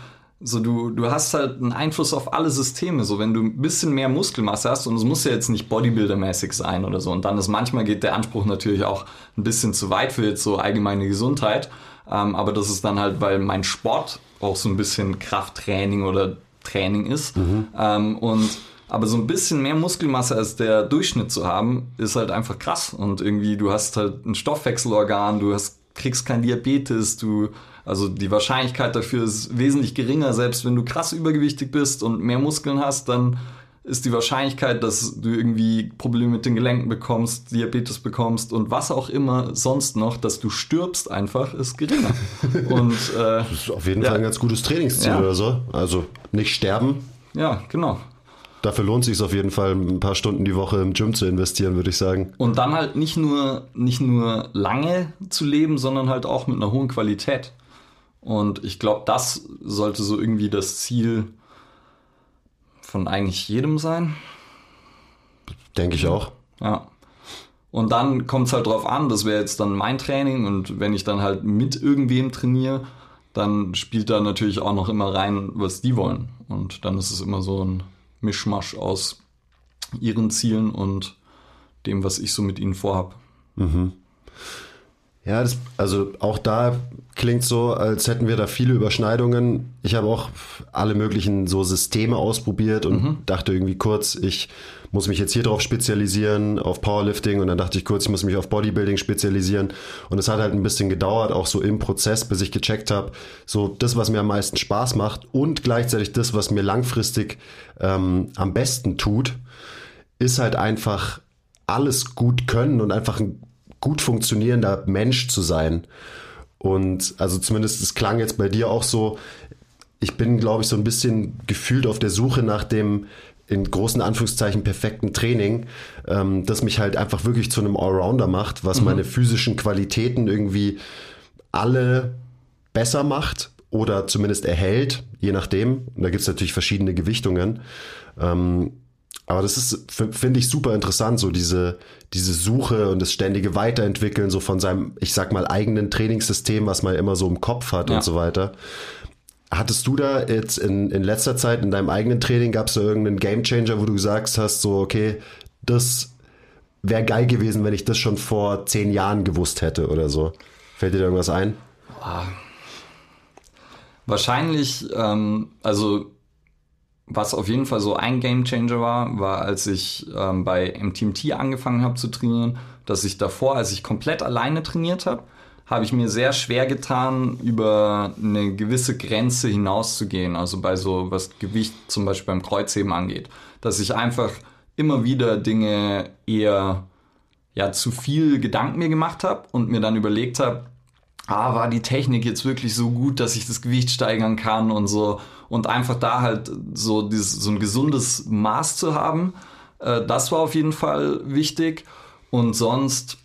so, du, du hast halt einen Einfluss auf alle Systeme. So, wenn du ein bisschen mehr Muskelmasse hast, und es muss ja jetzt nicht Bodybuilder-mäßig sein oder so. Und dann ist manchmal geht der Anspruch natürlich auch ein bisschen zu weit für jetzt so allgemeine Gesundheit. Ähm, aber das ist dann halt, weil mein Sport auch so ein bisschen Krafttraining oder Training ist. Mhm. Ähm, und aber so ein bisschen mehr Muskelmasse als der Durchschnitt zu haben, ist halt einfach krass. Und irgendwie, du hast halt ein Stoffwechselorgan, du hast, kriegst kein Diabetes, du also die Wahrscheinlichkeit dafür ist wesentlich geringer, selbst wenn du krass übergewichtig bist und mehr Muskeln hast, dann ist die Wahrscheinlichkeit, dass du irgendwie Probleme mit den Gelenken bekommst, Diabetes bekommst und was auch immer sonst noch, dass du stirbst einfach, ist geringer. und, äh, das ist auf jeden ja. Fall ein ganz gutes Trainingsziel ja. oder so. Also nicht sterben. Ja, genau. Dafür lohnt es sich auf jeden Fall, ein paar Stunden die Woche im Gym zu investieren, würde ich sagen. Und dann halt nicht nur, nicht nur lange zu leben, sondern halt auch mit einer hohen Qualität. Und ich glaube, das sollte so irgendwie das Ziel von eigentlich jedem sein. Denke ich auch. Ja. Und dann kommt es halt drauf an, das wäre jetzt dann mein Training und wenn ich dann halt mit irgendwem trainiere, dann spielt da natürlich auch noch immer rein, was die wollen. Und dann ist es immer so ein Mischmasch aus ihren Zielen und dem, was ich so mit ihnen vorhab. Mhm. Ja, das, also auch da klingt so, als hätten wir da viele Überschneidungen. Ich habe auch alle möglichen so Systeme ausprobiert und mhm. dachte irgendwie kurz, ich muss mich jetzt hier drauf spezialisieren, auf Powerlifting und dann dachte ich kurz, ich muss mich auf Bodybuilding spezialisieren und es hat halt ein bisschen gedauert, auch so im Prozess, bis ich gecheckt habe, so das, was mir am meisten Spaß macht und gleichzeitig das, was mir langfristig ähm, am besten tut, ist halt einfach alles gut können und einfach ein gut funktionierender Mensch zu sein. Und also zumindest es klang jetzt bei dir auch so, ich bin, glaube ich, so ein bisschen gefühlt auf der Suche nach dem in großen Anführungszeichen perfekten Training, ähm, das mich halt einfach wirklich zu einem Allrounder macht, was mhm. meine physischen Qualitäten irgendwie alle besser macht oder zumindest erhält, je nachdem. Und da gibt es natürlich verschiedene Gewichtungen. Ähm, aber das ist, finde ich, super interessant, so diese, diese Suche und das ständige Weiterentwickeln, so von seinem, ich sag mal, eigenen Trainingssystem, was man immer so im Kopf hat ja. und so weiter. Hattest du da jetzt in, in letzter Zeit in deinem eigenen Training, gab es da irgendeinen Gamechanger, wo du gesagt hast, so, okay, das wäre geil gewesen, wenn ich das schon vor zehn Jahren gewusst hätte oder so? Fällt dir da irgendwas ein? Ah. Wahrscheinlich, ähm, also was auf jeden Fall so ein Gamechanger war, war, als ich ähm, bei MTMT angefangen habe zu trainieren, dass ich davor, als ich komplett alleine trainiert habe, habe ich mir sehr schwer getan, über eine gewisse Grenze hinauszugehen. Also bei so, was Gewicht zum Beispiel beim Kreuzheben angeht. Dass ich einfach immer wieder Dinge eher ja, zu viel Gedanken mir gemacht habe und mir dann überlegt habe, ah, war die Technik jetzt wirklich so gut, dass ich das Gewicht steigern kann und so. Und einfach da halt so, dieses, so ein gesundes Maß zu haben, äh, das war auf jeden Fall wichtig. Und sonst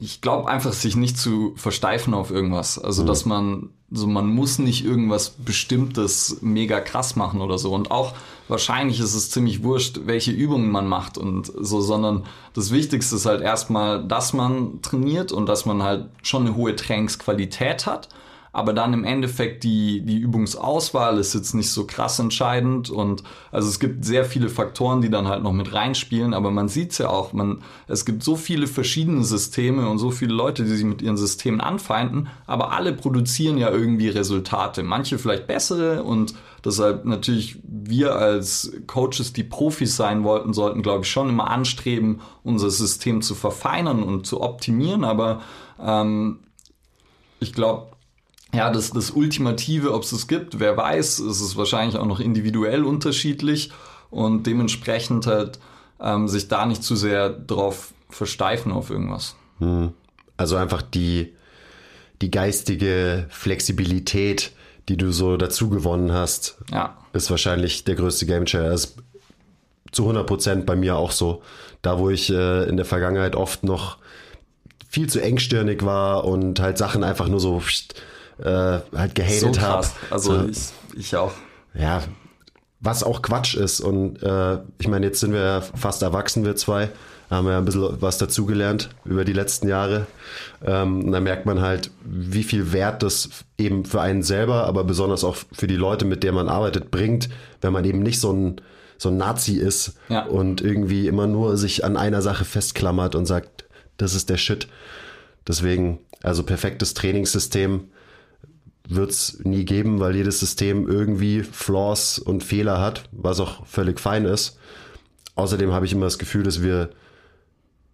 ich glaube einfach, sich nicht zu versteifen auf irgendwas. Also, mhm. dass man, so man muss nicht irgendwas Bestimmtes mega krass machen oder so. Und auch wahrscheinlich ist es ziemlich wurscht, welche Übungen man macht und so, sondern das Wichtigste ist halt erstmal, dass man trainiert und dass man halt schon eine hohe Trainingsqualität hat aber dann im Endeffekt die, die Übungsauswahl ist jetzt nicht so krass entscheidend. Und also es gibt sehr viele Faktoren, die dann halt noch mit reinspielen, aber man sieht es ja auch, man, es gibt so viele verschiedene Systeme und so viele Leute, die sich mit ihren Systemen anfeinden, aber alle produzieren ja irgendwie Resultate, manche vielleicht bessere. Und deshalb natürlich wir als Coaches, die Profis sein wollten, sollten glaube ich schon immer anstreben, unser System zu verfeinern und zu optimieren, aber ähm, ich glaube, ja, das, das Ultimative, ob es es gibt, wer weiß, es ist wahrscheinlich auch noch individuell unterschiedlich und dementsprechend halt ähm, sich da nicht zu sehr drauf versteifen auf irgendwas. Hm. Also einfach die, die geistige Flexibilität, die du so dazu gewonnen hast, ja. ist wahrscheinlich der größte Gamechanger. Das ist zu 100 Prozent bei mir auch so. Da, wo ich äh, in der Vergangenheit oft noch viel zu engstirnig war und halt Sachen einfach nur so äh, halt gehatet so habe. Also so, ich, ich auch. Ja, was auch Quatsch ist. Und äh, ich meine, jetzt sind wir ja fast erwachsen, wir zwei. haben wir ja ein bisschen was dazugelernt über die letzten Jahre. Ähm, und da merkt man halt, wie viel Wert das eben für einen selber, aber besonders auch für die Leute, mit denen man arbeitet, bringt, wenn man eben nicht so ein, so ein Nazi ist ja. und irgendwie immer nur sich an einer Sache festklammert und sagt, das ist der Shit. Deswegen, also perfektes Trainingssystem wird es nie geben, weil jedes System irgendwie Flaws und Fehler hat, was auch völlig fein ist. Außerdem habe ich immer das Gefühl, dass wir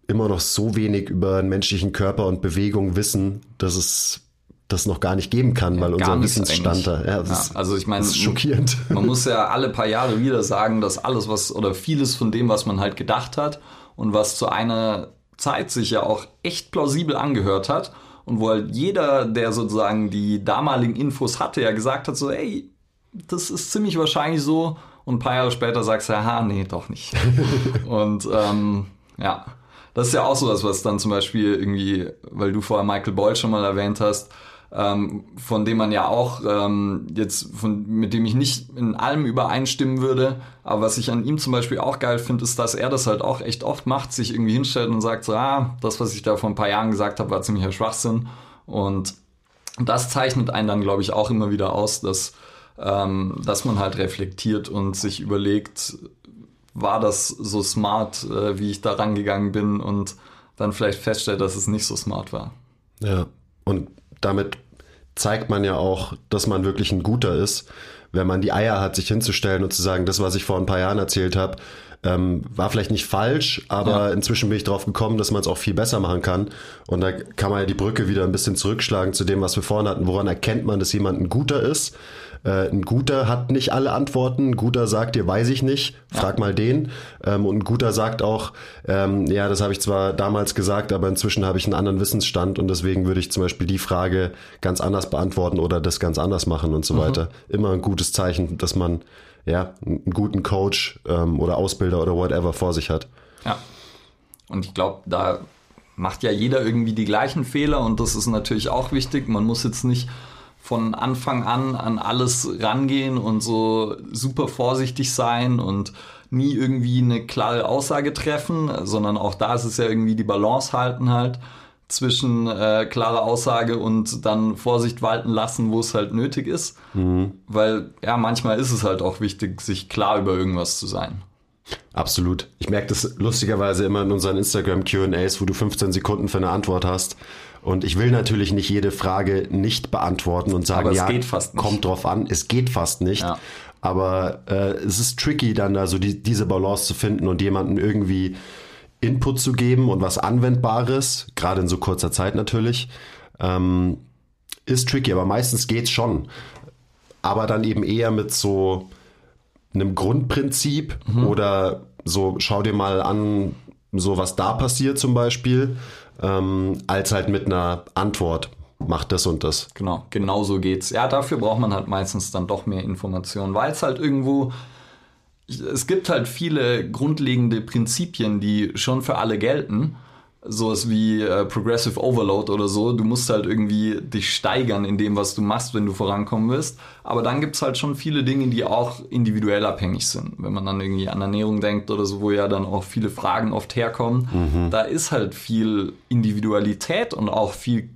immer noch so wenig über den menschlichen Körper und Bewegung wissen, dass es das noch gar nicht geben kann, weil ja, unser Wissensstand da. Ja, ja, also ich meine, schockierend. Man muss ja alle paar Jahre wieder sagen, dass alles was oder vieles von dem, was man halt gedacht hat und was zu einer Zeit sich ja auch echt plausibel angehört hat und wo halt jeder, der sozusagen die damaligen Infos hatte, ja gesagt hat, so, ey, das ist ziemlich wahrscheinlich so. Und ein paar Jahre später sagst du, aha, nee, doch nicht. und ähm, ja, das ist ja auch so was, was dann zum Beispiel irgendwie, weil du vorher Michael Boyle schon mal erwähnt hast, ähm, von dem man ja auch ähm, jetzt, von, mit dem ich nicht in allem übereinstimmen würde, aber was ich an ihm zum Beispiel auch geil finde, ist, dass er das halt auch echt oft macht, sich irgendwie hinstellt und sagt so, ah, das, was ich da vor ein paar Jahren gesagt habe, war ziemlicher Schwachsinn und das zeichnet einen dann, glaube ich, auch immer wieder aus, dass, ähm, dass man halt reflektiert und sich überlegt, war das so smart, äh, wie ich da rangegangen bin und dann vielleicht feststellt, dass es nicht so smart war. Ja, und damit zeigt man ja auch, dass man wirklich ein guter ist, wenn man die Eier hat, sich hinzustellen und zu sagen, das, was ich vor ein paar Jahren erzählt habe, ähm, war vielleicht nicht falsch, aber ja. inzwischen bin ich drauf gekommen, dass man es auch viel besser machen kann. Und da kann man ja die Brücke wieder ein bisschen zurückschlagen zu dem, was wir vorhin hatten. Woran erkennt man, dass jemand ein guter ist? Äh, ein guter hat nicht alle Antworten. Ein guter sagt dir, weiß ich nicht, frag ja. mal den. Ähm, und ein guter sagt auch, ähm, ja, das habe ich zwar damals gesagt, aber inzwischen habe ich einen anderen Wissensstand und deswegen würde ich zum Beispiel die Frage ganz anders beantworten oder das ganz anders machen und so mhm. weiter. Immer ein gutes Zeichen, dass man ja einen guten Coach ähm, oder Ausbilder oder whatever vor sich hat. Ja. Und ich glaube, da macht ja jeder irgendwie die gleichen Fehler und das ist natürlich auch wichtig. Man muss jetzt nicht von Anfang an an alles rangehen und so super vorsichtig sein und nie irgendwie eine klare Aussage treffen, sondern auch da ist es ja irgendwie die Balance halten halt zwischen äh, klare Aussage und dann Vorsicht walten lassen, wo es halt nötig ist. Mhm. Weil ja, manchmal ist es halt auch wichtig, sich klar über irgendwas zu sein. Absolut. Ich merke das lustigerweise immer in unseren Instagram QAs, wo du 15 Sekunden für eine Antwort hast. Und ich will natürlich nicht jede Frage nicht beantworten und sagen, ja, kommt drauf an. Es geht fast nicht. Ja. Aber äh, es ist tricky, dann da so die, diese Balance zu finden und jemanden irgendwie Input zu geben und was Anwendbares, gerade in so kurzer Zeit natürlich, ähm, ist tricky, aber meistens geht's schon. Aber dann eben eher mit so einem Grundprinzip mhm. oder so, schau dir mal an, so was da passiert zum Beispiel, ähm, als halt mit einer Antwort. Macht das und das. Genau, genau so geht's. Ja, dafür braucht man halt meistens dann doch mehr Informationen, weil es halt irgendwo es gibt halt viele grundlegende Prinzipien, die schon für alle gelten sowas wie äh, Progressive Overload oder so. Du musst halt irgendwie dich steigern in dem, was du machst, wenn du vorankommen willst. Aber dann gibt's halt schon viele Dinge, die auch individuell abhängig sind. Wenn man dann irgendwie an Ernährung denkt oder so, wo ja dann auch viele Fragen oft herkommen, mhm. da ist halt viel Individualität und auch viel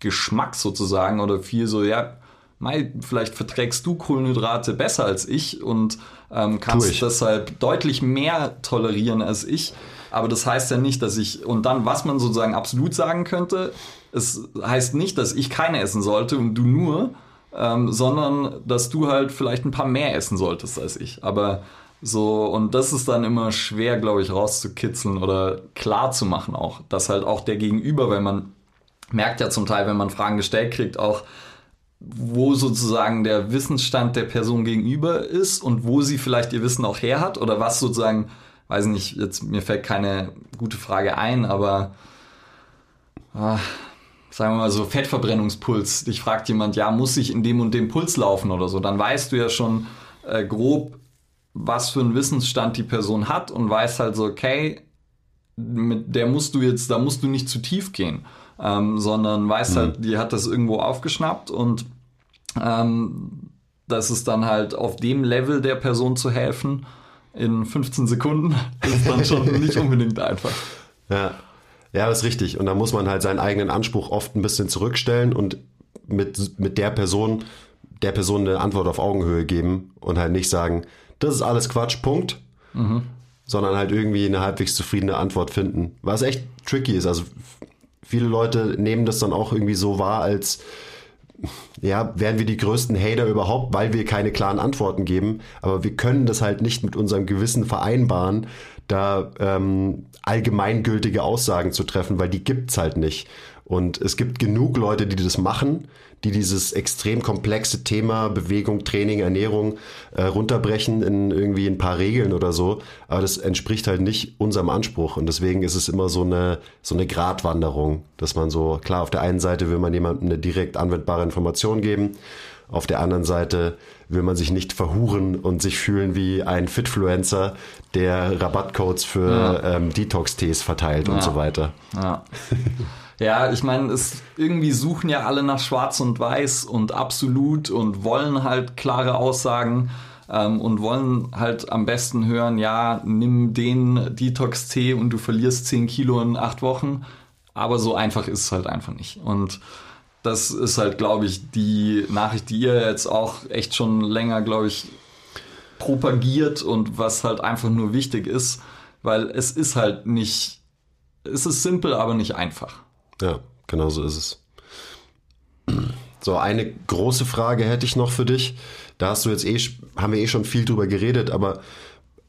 Geschmack sozusagen oder viel so, ja, Mai, vielleicht verträgst du Kohlenhydrate besser als ich und ähm, kannst deshalb deutlich mehr tolerieren als ich. Aber das heißt ja nicht, dass ich, und dann, was man sozusagen absolut sagen könnte, es heißt nicht, dass ich keine essen sollte und du nur, ähm, sondern dass du halt vielleicht ein paar mehr essen solltest als ich. Aber so, und das ist dann immer schwer, glaube ich, rauszukitzeln oder klar zu machen auch, dass halt auch der Gegenüber, wenn man merkt ja zum Teil, wenn man Fragen gestellt kriegt, auch, wo sozusagen der Wissensstand der Person gegenüber ist und wo sie vielleicht ihr Wissen auch her hat oder was sozusagen weiß nicht, jetzt mir fällt keine gute Frage ein, aber ah, sagen wir mal so Fettverbrennungspuls. Dich fragt jemand, ja, muss ich in dem und dem Puls laufen oder so, dann weißt du ja schon äh, grob, was für einen Wissensstand die Person hat und weißt halt so, okay, mit der musst du jetzt, da musst du nicht zu tief gehen, ähm, sondern weißt mhm. halt, die hat das irgendwo aufgeschnappt und ähm, das ist dann halt auf dem Level der Person zu helfen in 15 Sekunden ist dann schon nicht unbedingt einfach. Ja. Ja, das ist richtig. Und da muss man halt seinen eigenen Anspruch oft ein bisschen zurückstellen und mit, mit der Person, der Person eine Antwort auf Augenhöhe geben und halt nicht sagen, das ist alles Quatsch, Punkt. Mhm. Sondern halt irgendwie eine halbwegs zufriedene Antwort finden. Was echt tricky ist. Also viele Leute nehmen das dann auch irgendwie so wahr, als ja, wären wir die größten Hater überhaupt, weil wir keine klaren Antworten geben. Aber wir können das halt nicht mit unserem Gewissen vereinbaren, da ähm, allgemeingültige Aussagen zu treffen, weil die gibt's halt nicht. Und es gibt genug Leute, die das machen, die dieses extrem komplexe Thema Bewegung, Training, Ernährung äh, runterbrechen in irgendwie ein paar Regeln oder so. Aber das entspricht halt nicht unserem Anspruch. Und deswegen ist es immer so eine, so eine Gratwanderung, dass man so, klar, auf der einen Seite will man jemandem eine direkt anwendbare Information geben. Auf der anderen Seite will man sich nicht verhuren und sich fühlen wie ein Fitfluencer, der Rabattcodes für ja. ähm, Detox-Tees verteilt ja. und so weiter. Ja. Ja, ich meine, es irgendwie suchen ja alle nach Schwarz und Weiß und absolut und wollen halt klare Aussagen ähm, und wollen halt am besten hören, ja, nimm den Detox-Tee und du verlierst 10 Kilo in acht Wochen. Aber so einfach ist es halt einfach nicht. Und das ist halt, glaube ich, die Nachricht, die ihr jetzt auch echt schon länger, glaube ich, propagiert und was halt einfach nur wichtig ist, weil es ist halt nicht, es ist simpel, aber nicht einfach. Ja, genau so ist es. So, eine große Frage hätte ich noch für dich. Da hast du jetzt eh, haben wir eh schon viel drüber geredet, aber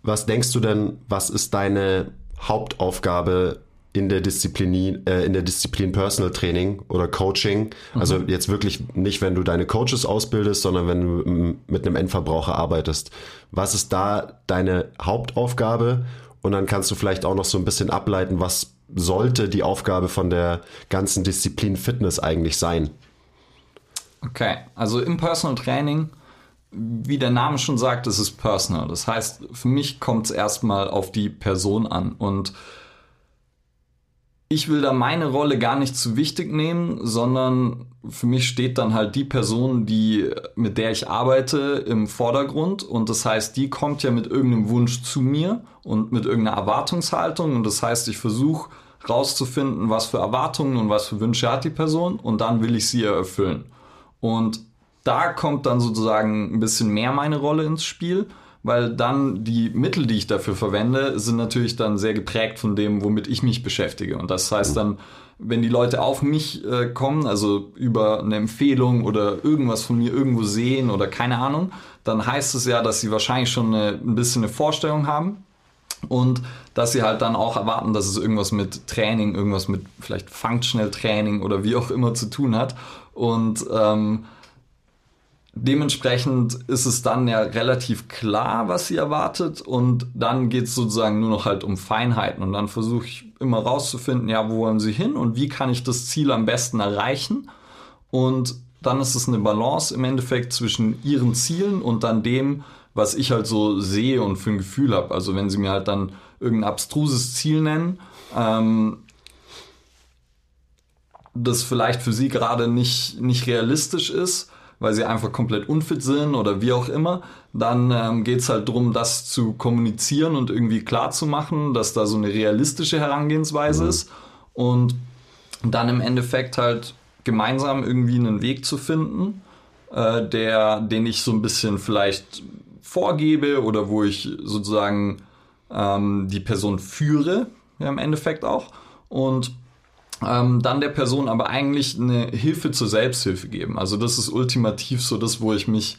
was denkst du denn, was ist deine Hauptaufgabe in der Disziplin, äh, in der Disziplin Personal Training oder Coaching. Also mhm. jetzt wirklich nicht, wenn du deine Coaches ausbildest, sondern wenn du mit einem Endverbraucher arbeitest. Was ist da deine Hauptaufgabe? Und dann kannst du vielleicht auch noch so ein bisschen ableiten, was sollte die Aufgabe von der ganzen Disziplin Fitness eigentlich sein? Okay, also im Personal Training, wie der Name schon sagt, es ist personal. Das heißt, für mich kommt es erstmal auf die Person an und ich will da meine Rolle gar nicht zu wichtig nehmen, sondern für mich steht dann halt die Person, die, mit der ich arbeite, im Vordergrund. Und das heißt, die kommt ja mit irgendeinem Wunsch zu mir und mit irgendeiner Erwartungshaltung. Und das heißt, ich versuche rauszufinden, was für Erwartungen und was für Wünsche hat die Person und dann will ich sie erfüllen. Und da kommt dann sozusagen ein bisschen mehr meine Rolle ins Spiel weil dann die Mittel, die ich dafür verwende, sind natürlich dann sehr geprägt von dem, womit ich mich beschäftige. Und das heißt dann, wenn die Leute auf mich äh, kommen, also über eine Empfehlung oder irgendwas von mir irgendwo sehen oder keine Ahnung, dann heißt es ja, dass sie wahrscheinlich schon eine, ein bisschen eine Vorstellung haben und dass sie halt dann auch erwarten, dass es irgendwas mit Training, irgendwas mit vielleicht Functional Training oder wie auch immer zu tun hat. Und ähm, Dementsprechend ist es dann ja relativ klar, was sie erwartet. Und dann geht es sozusagen nur noch halt um Feinheiten. Und dann versuche ich immer rauszufinden, ja, wo wollen sie hin und wie kann ich das Ziel am besten erreichen? Und dann ist es eine Balance im Endeffekt zwischen ihren Zielen und dann dem, was ich halt so sehe und für ein Gefühl habe. Also wenn sie mir halt dann irgendein abstruses Ziel nennen, ähm, das vielleicht für sie gerade nicht, nicht realistisch ist, weil sie einfach komplett unfit sind oder wie auch immer, dann ähm, geht es halt darum, das zu kommunizieren und irgendwie klar zu machen, dass da so eine realistische Herangehensweise mhm. ist und dann im Endeffekt halt gemeinsam irgendwie einen Weg zu finden, äh, der, den ich so ein bisschen vielleicht vorgebe oder wo ich sozusagen ähm, die Person führe, ja im Endeffekt auch. Und ähm, dann der Person aber eigentlich eine Hilfe zur Selbsthilfe geben. Also das ist ultimativ so das, wo ich mich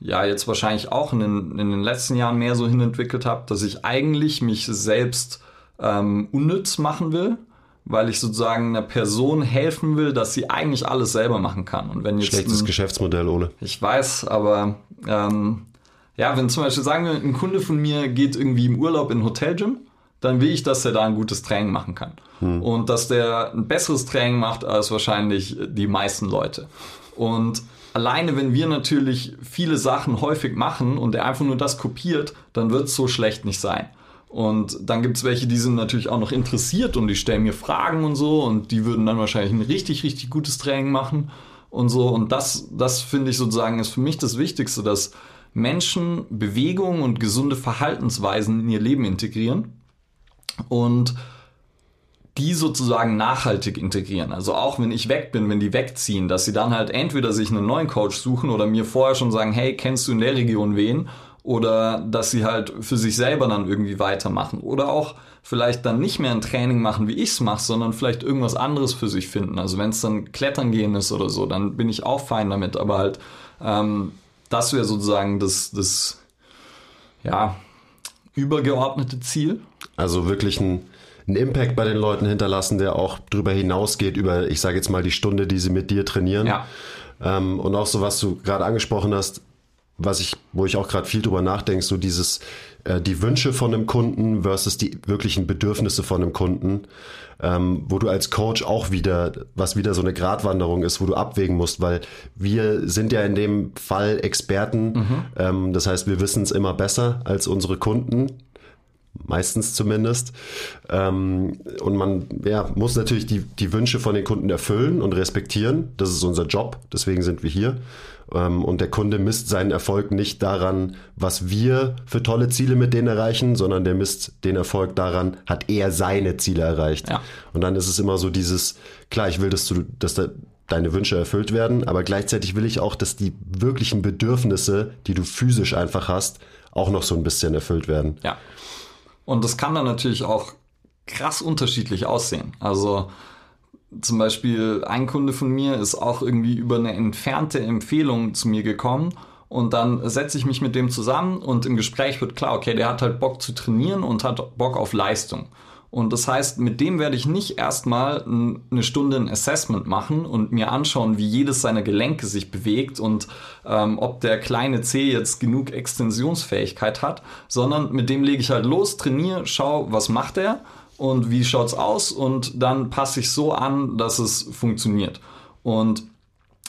ja jetzt wahrscheinlich auch in den, in den letzten Jahren mehr so hinentwickelt habe, dass ich eigentlich mich selbst ähm, unnütz machen will, weil ich sozusagen einer Person helfen will, dass sie eigentlich alles selber machen kann. Und wenn jetzt Schlechtes ein, Geschäftsmodell ohne. Ich weiß, aber ähm, ja, wenn zum Beispiel sagen wir, ein Kunde von mir geht irgendwie im Urlaub in ein Hotelgym dann will ich, dass er da ein gutes Training machen kann. Hm. Und dass der ein besseres Training macht als wahrscheinlich die meisten Leute. Und alleine, wenn wir natürlich viele Sachen häufig machen und er einfach nur das kopiert, dann wird es so schlecht nicht sein. Und dann gibt es welche, die sind natürlich auch noch interessiert und die stellen mir Fragen und so und die würden dann wahrscheinlich ein richtig, richtig gutes Training machen und so. Und das, das finde ich sozusagen ist für mich das Wichtigste, dass Menschen Bewegung und gesunde Verhaltensweisen in ihr Leben integrieren und die sozusagen nachhaltig integrieren. Also auch wenn ich weg bin, wenn die wegziehen, dass sie dann halt entweder sich einen neuen Coach suchen oder mir vorher schon sagen, hey, kennst du in der Region wen? Oder dass sie halt für sich selber dann irgendwie weitermachen. Oder auch vielleicht dann nicht mehr ein Training machen, wie ich es mache, sondern vielleicht irgendwas anderes für sich finden. Also wenn es dann Klettern gehen ist oder so, dann bin ich auch fein damit. Aber halt, ähm, das wäre sozusagen das, das, ja, übergeordnete Ziel. Also wirklich ein, ein Impact bei den Leuten hinterlassen, der auch darüber hinausgeht, über, ich sage jetzt mal, die Stunde, die sie mit dir trainieren. Ja. Ähm, und auch so, was du gerade angesprochen hast, was ich, wo ich auch gerade viel drüber nachdenke, so dieses, äh, die Wünsche von einem Kunden versus die wirklichen Bedürfnisse von einem Kunden, ähm, wo du als Coach auch wieder, was wieder so eine Gratwanderung ist, wo du abwägen musst, weil wir sind ja in dem Fall Experten, mhm. ähm, das heißt, wir wissen es immer besser als unsere Kunden meistens zumindest. Ähm, und man ja, muss natürlich die, die Wünsche von den Kunden erfüllen und respektieren. Das ist unser Job, deswegen sind wir hier. Ähm, und der Kunde misst seinen Erfolg nicht daran, was wir für tolle Ziele mit denen erreichen, sondern der misst den Erfolg daran, hat er seine Ziele erreicht. Ja. Und dann ist es immer so dieses, klar, ich will, dass du, dass da deine Wünsche erfüllt werden, aber gleichzeitig will ich auch, dass die wirklichen Bedürfnisse, die du physisch einfach hast, auch noch so ein bisschen erfüllt werden. Ja. Und das kann dann natürlich auch krass unterschiedlich aussehen. Also zum Beispiel ein Kunde von mir ist auch irgendwie über eine entfernte Empfehlung zu mir gekommen und dann setze ich mich mit dem zusammen und im Gespräch wird klar, okay, der hat halt Bock zu trainieren und hat Bock auf Leistung. Und das heißt, mit dem werde ich nicht erstmal eine Stunde ein Assessment machen und mir anschauen, wie jedes seiner Gelenke sich bewegt und ähm, ob der kleine C jetzt genug Extensionsfähigkeit hat, sondern mit dem lege ich halt los, trainiere, schau, was macht er und wie schaut's aus und dann passe ich so an, dass es funktioniert. Und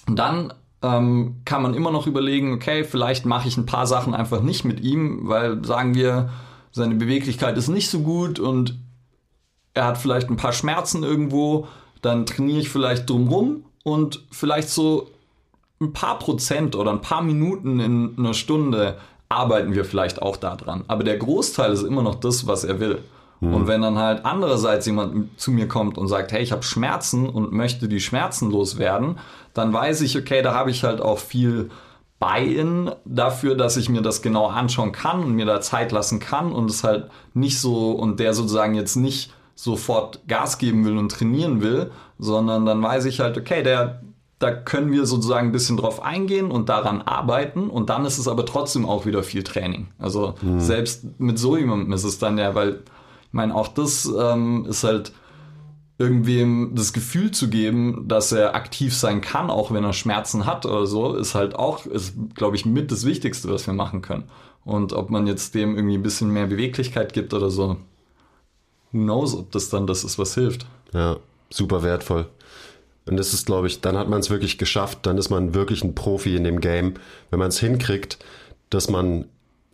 dann ähm, kann man immer noch überlegen, okay, vielleicht mache ich ein paar Sachen einfach nicht mit ihm, weil sagen wir, seine Beweglichkeit ist nicht so gut und er hat vielleicht ein paar Schmerzen irgendwo, dann trainiere ich vielleicht drumrum und vielleicht so ein paar Prozent oder ein paar Minuten in einer Stunde arbeiten wir vielleicht auch daran. Aber der Großteil ist immer noch das, was er will. Mhm. Und wenn dann halt andererseits jemand zu mir kommt und sagt, hey, ich habe Schmerzen und möchte die Schmerzen loswerden, dann weiß ich, okay, da habe ich halt auch viel Buy-in dafür, dass ich mir das genau anschauen kann und mir da Zeit lassen kann und es halt nicht so und der sozusagen jetzt nicht sofort Gas geben will und trainieren will, sondern dann weiß ich halt, okay, der, da können wir sozusagen ein bisschen drauf eingehen und daran arbeiten und dann ist es aber trotzdem auch wieder viel Training. Also mhm. selbst mit so jemandem ist es dann ja, weil ich meine, auch das ähm, ist halt irgendwem das Gefühl zu geben, dass er aktiv sein kann, auch wenn er Schmerzen hat oder so, ist halt auch, ist, glaube ich, mit das Wichtigste, was wir machen können. Und ob man jetzt dem irgendwie ein bisschen mehr Beweglichkeit gibt oder so, who knows, ob das dann das ist, was hilft. Ja, super wertvoll. Und das ist, glaube ich, dann hat man es wirklich geschafft, dann ist man wirklich ein Profi in dem Game, wenn man es hinkriegt, dass man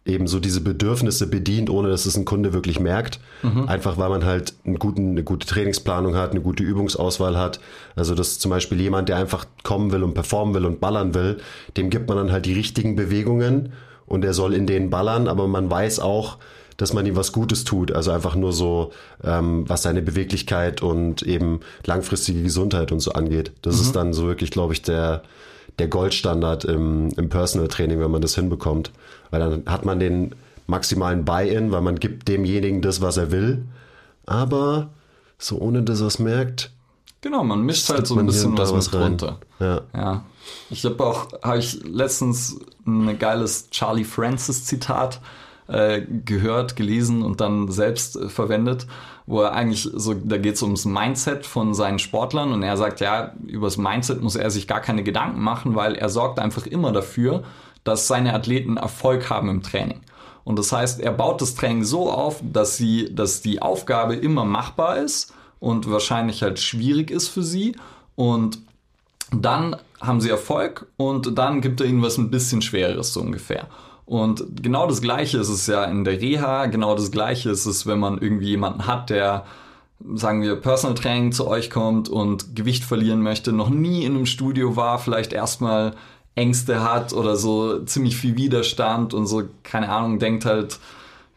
eben so diese Bedürfnisse bedient, ohne dass es ein Kunde wirklich merkt. Mhm. Einfach weil man halt einen guten, eine gute Trainingsplanung hat, eine gute Übungsauswahl hat. Also dass zum Beispiel jemand, der einfach kommen will und performen will und ballern will, dem gibt man dann halt die richtigen Bewegungen und er soll in denen ballern, aber man weiß auch, dass man ihm was Gutes tut. Also einfach nur so, ähm, was seine Beweglichkeit und eben langfristige Gesundheit und so angeht. Das mhm. ist dann so wirklich, glaube ich, der, der Goldstandard im, im Personal Training, wenn man das hinbekommt. Weil dann hat man den maximalen Buy-in, weil man gibt demjenigen das, was er will. Aber so ohne dass er es merkt. Genau, man mischt halt so ein bisschen was, was drunter. Ja. ja. Ich habe auch, habe ich letztens ein geiles Charlie Francis Zitat äh, gehört, gelesen und dann selbst äh, verwendet, wo er eigentlich so, da geht es ums Mindset von seinen Sportlern und er sagt, ja, über das Mindset muss er sich gar keine Gedanken machen, weil er sorgt einfach immer dafür, dass seine Athleten Erfolg haben im Training. Und das heißt, er baut das Training so auf, dass sie, dass die Aufgabe immer machbar ist und wahrscheinlich halt schwierig ist für sie und dann haben sie Erfolg und dann gibt er ihnen was ein bisschen schwereres so ungefähr. Und genau das Gleiche ist es ja in der Reha, genau das Gleiche ist es, wenn man irgendwie jemanden hat, der, sagen wir, Personal Training zu euch kommt und Gewicht verlieren möchte, noch nie in einem Studio war, vielleicht erstmal Ängste hat oder so ziemlich viel Widerstand und so, keine Ahnung, denkt halt,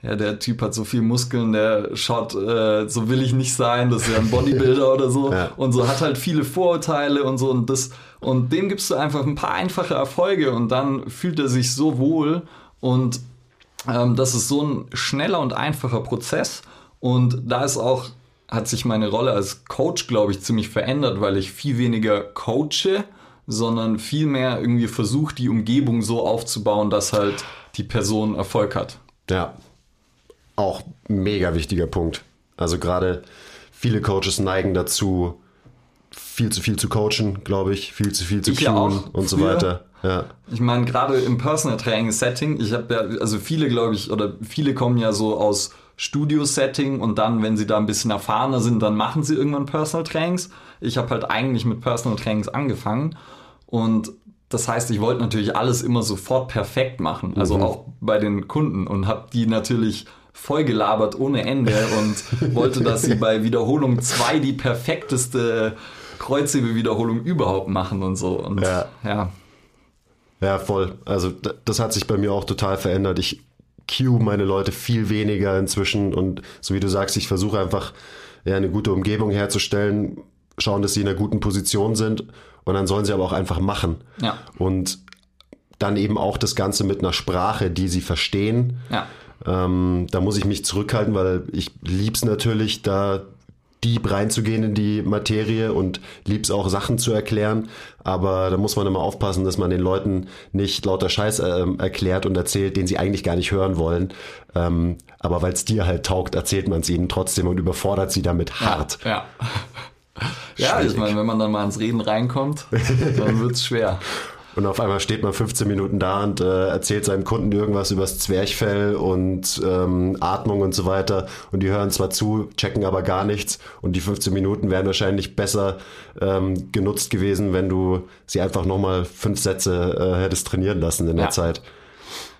ja, der Typ hat so viel Muskeln, der schaut, äh, so will ich nicht sein, das ist ja ein Bodybuilder oder so. Ja. und so hat halt viele Vorurteile und so. Und das und dem gibst du einfach ein paar einfache Erfolge und dann fühlt er sich so wohl. Und ähm, das ist so ein schneller und einfacher Prozess. Und da ist auch hat sich meine Rolle als Coach, glaube ich, ziemlich verändert, weil ich viel weniger coache, sondern vielmehr irgendwie versuche, die Umgebung so aufzubauen, dass halt die Person Erfolg hat. Ja, auch mega wichtiger Punkt. Also gerade viele Coaches neigen dazu, viel zu viel zu coachen, glaube ich, viel zu viel zu ich tun und so weiter. Ja. Ich meine, gerade im Personal Training Setting, ich habe ja, also viele, glaube ich, oder viele kommen ja so aus Studio-Setting und dann, wenn sie da ein bisschen erfahrener sind, dann machen sie irgendwann Personal Trainings. Ich habe halt eigentlich mit Personal Trainings angefangen und das heißt, ich wollte natürlich alles immer sofort perfekt machen, also mhm. auch bei den Kunden und habe die natürlich vollgelabert ohne Ende und wollte, dass sie bei Wiederholung 2 die perfekteste Kreuzhebewiederholung überhaupt machen und so. Und ja. ja. Ja, voll. Also das hat sich bei mir auch total verändert. Ich cue meine Leute viel weniger inzwischen und so wie du sagst, ich versuche einfach ja, eine gute Umgebung herzustellen, schauen, dass sie in einer guten Position sind und dann sollen sie aber auch einfach machen. Ja. Und dann eben auch das Ganze mit einer Sprache, die sie verstehen. Ja. Ähm, da muss ich mich zurückhalten, weil ich lieb's natürlich, da deep reinzugehen in die Materie und lieb's auch Sachen zu erklären. Aber da muss man immer aufpassen, dass man den Leuten nicht lauter Scheiß äh, erklärt und erzählt, den sie eigentlich gar nicht hören wollen. Ähm, aber weil es dir halt taugt, erzählt man es ihnen trotzdem und überfordert sie damit hart. Ja. Ja, ich meine, wenn man dann mal ins Reden reinkommt, dann wird's schwer. Und auf einmal steht man 15 Minuten da und äh, erzählt seinem Kunden irgendwas übers Zwerchfell und ähm, Atmung und so weiter. Und die hören zwar zu, checken aber gar nichts. Und die 15 Minuten wären wahrscheinlich besser ähm, genutzt gewesen, wenn du sie einfach nochmal fünf Sätze äh, hättest trainieren lassen in der Ja. Zeit.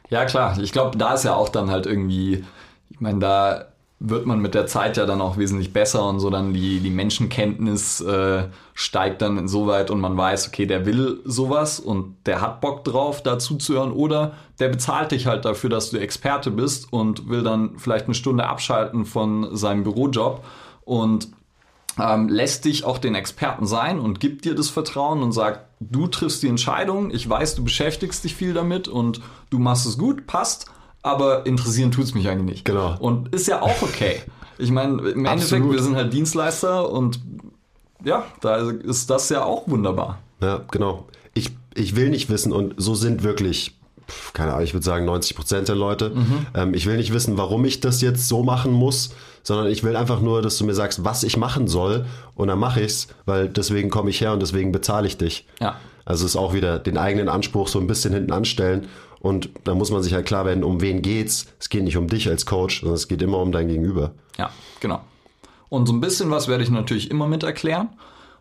Ja, klar. Ich glaube, da ist ja auch dann halt irgendwie, ich meine, da wird man mit der Zeit ja dann auch wesentlich besser und so dann die, die Menschenkenntnis äh, steigt dann insoweit und man weiß, okay, der will sowas und der hat Bock drauf, da zuzuhören oder der bezahlt dich halt dafür, dass du Experte bist und will dann vielleicht eine Stunde abschalten von seinem Bürojob und ähm, lässt dich auch den Experten sein und gibt dir das Vertrauen und sagt, du triffst die Entscheidung, ich weiß, du beschäftigst dich viel damit und du machst es gut, passt, aber interessieren tut's mich eigentlich nicht. Genau. Und ist ja auch okay. Ich meine, im Endeffekt, wir sind halt Dienstleister und ja, da ist das ja auch wunderbar. Ja, genau. Ich, ich will nicht wissen, und so sind wirklich, keine Ahnung, ich würde sagen 90 Prozent der Leute. Ähm, ich will nicht wissen, warum ich das jetzt so machen muss, sondern ich will einfach nur, dass du mir sagst, was ich machen soll, und dann mache ich's, weil deswegen komme ich her und deswegen bezahle ich dich. Ja. Also es ist auch wieder den eigenen Anspruch so ein bisschen hinten anstellen. Und da muss man sich halt klar werden, um wen geht's. Es geht nicht um dich als Coach, sondern es geht immer um dein Gegenüber. Ja, genau. Und so ein bisschen was werde ich natürlich immer mit erklären.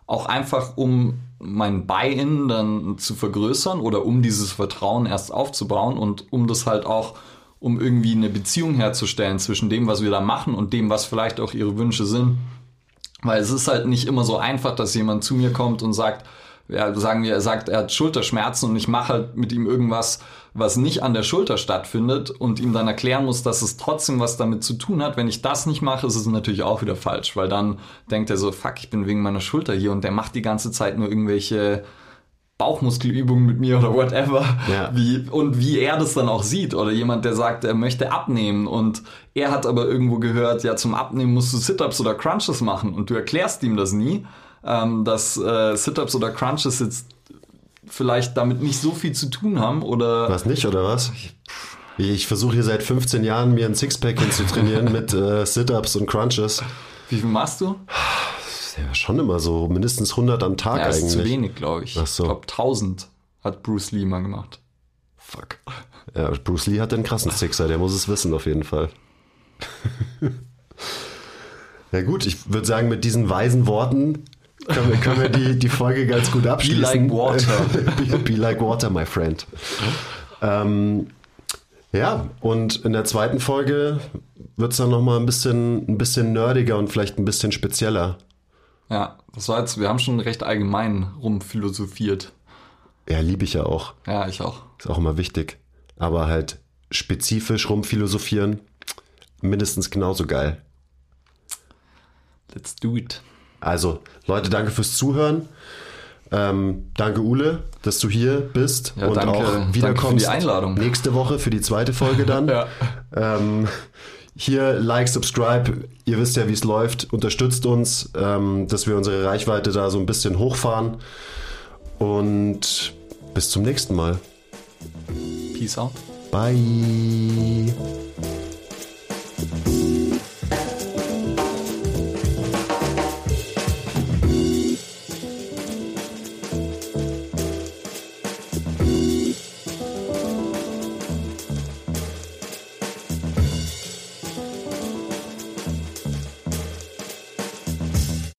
Auch einfach, um mein Buy-in dann zu vergrößern oder um dieses Vertrauen erst aufzubauen und um das halt auch, um irgendwie eine Beziehung herzustellen zwischen dem, was wir da machen und dem, was vielleicht auch ihre Wünsche sind. Weil es ist halt nicht immer so einfach, dass jemand zu mir kommt und sagt, ja, sagen wir, er sagt, er hat Schulterschmerzen und ich mache halt mit ihm irgendwas, was nicht an der Schulter stattfindet und ihm dann erklären muss, dass es trotzdem was damit zu tun hat. Wenn ich das nicht mache, ist es natürlich auch wieder falsch, weil dann denkt er so, fuck, ich bin wegen meiner Schulter hier und der macht die ganze Zeit nur irgendwelche Bauchmuskelübungen mit mir oder whatever. Ja. Wie, und wie er das dann auch sieht. Oder jemand, der sagt, er möchte abnehmen und er hat aber irgendwo gehört, ja, zum Abnehmen musst du Sit-Ups oder Crunches machen und du erklärst ihm das nie, ähm, dass äh, Sit-Ups oder Crunches jetzt vielleicht damit nicht so viel zu tun haben oder Was nicht, oder was? Ich versuche hier seit 15 Jahren mir ein Sixpack hinzutrainieren mit äh, Sit-Ups und Crunches. wie viel machst du? Ja, schon immer so mindestens 100 am Tag Ja, ist eigentlich. zu wenig, glaube ich. Ach so. Ich glaube 1000 hat Bruce Lee mal gemacht. Fuck. Ja, Bruce Lee hat den krassen Sixer, der muss es wissen auf jeden Fall. ja gut, ich würde sagen, mit diesen weisen Worten können wir, können wir die, die Folge ganz gut abschließen. like water. be, be like water, my friend. Ähm, ja, und in der zweiten Folge wird es dann nochmal ein bisschen, ein bisschen nerdiger und vielleicht ein bisschen spezieller. Ja, das war jetzt, wir haben schon recht allgemein rumphilosophiert. Ja, liebe ich ja auch. Ja, ich auch. Ist auch immer wichtig. Aber halt spezifisch rumphilosophieren, mindestens genauso geil. Let's do it. Also, Leute, danke fürs Zuhören. Ähm, danke, Ule, dass du hier bist Ja, und danke- auch danke wiederkommst. für die Einladung. Nächste Woche für die zweite Folge dann. Ja. ähm, hier, like, subscribe. Ihr wisst ja, wie es läuft. Unterstützt uns, ähm, dass wir unsere Reichweite da so ein bisschen hochfahren. Und bis zum nächsten Mal. Peace out. Bye.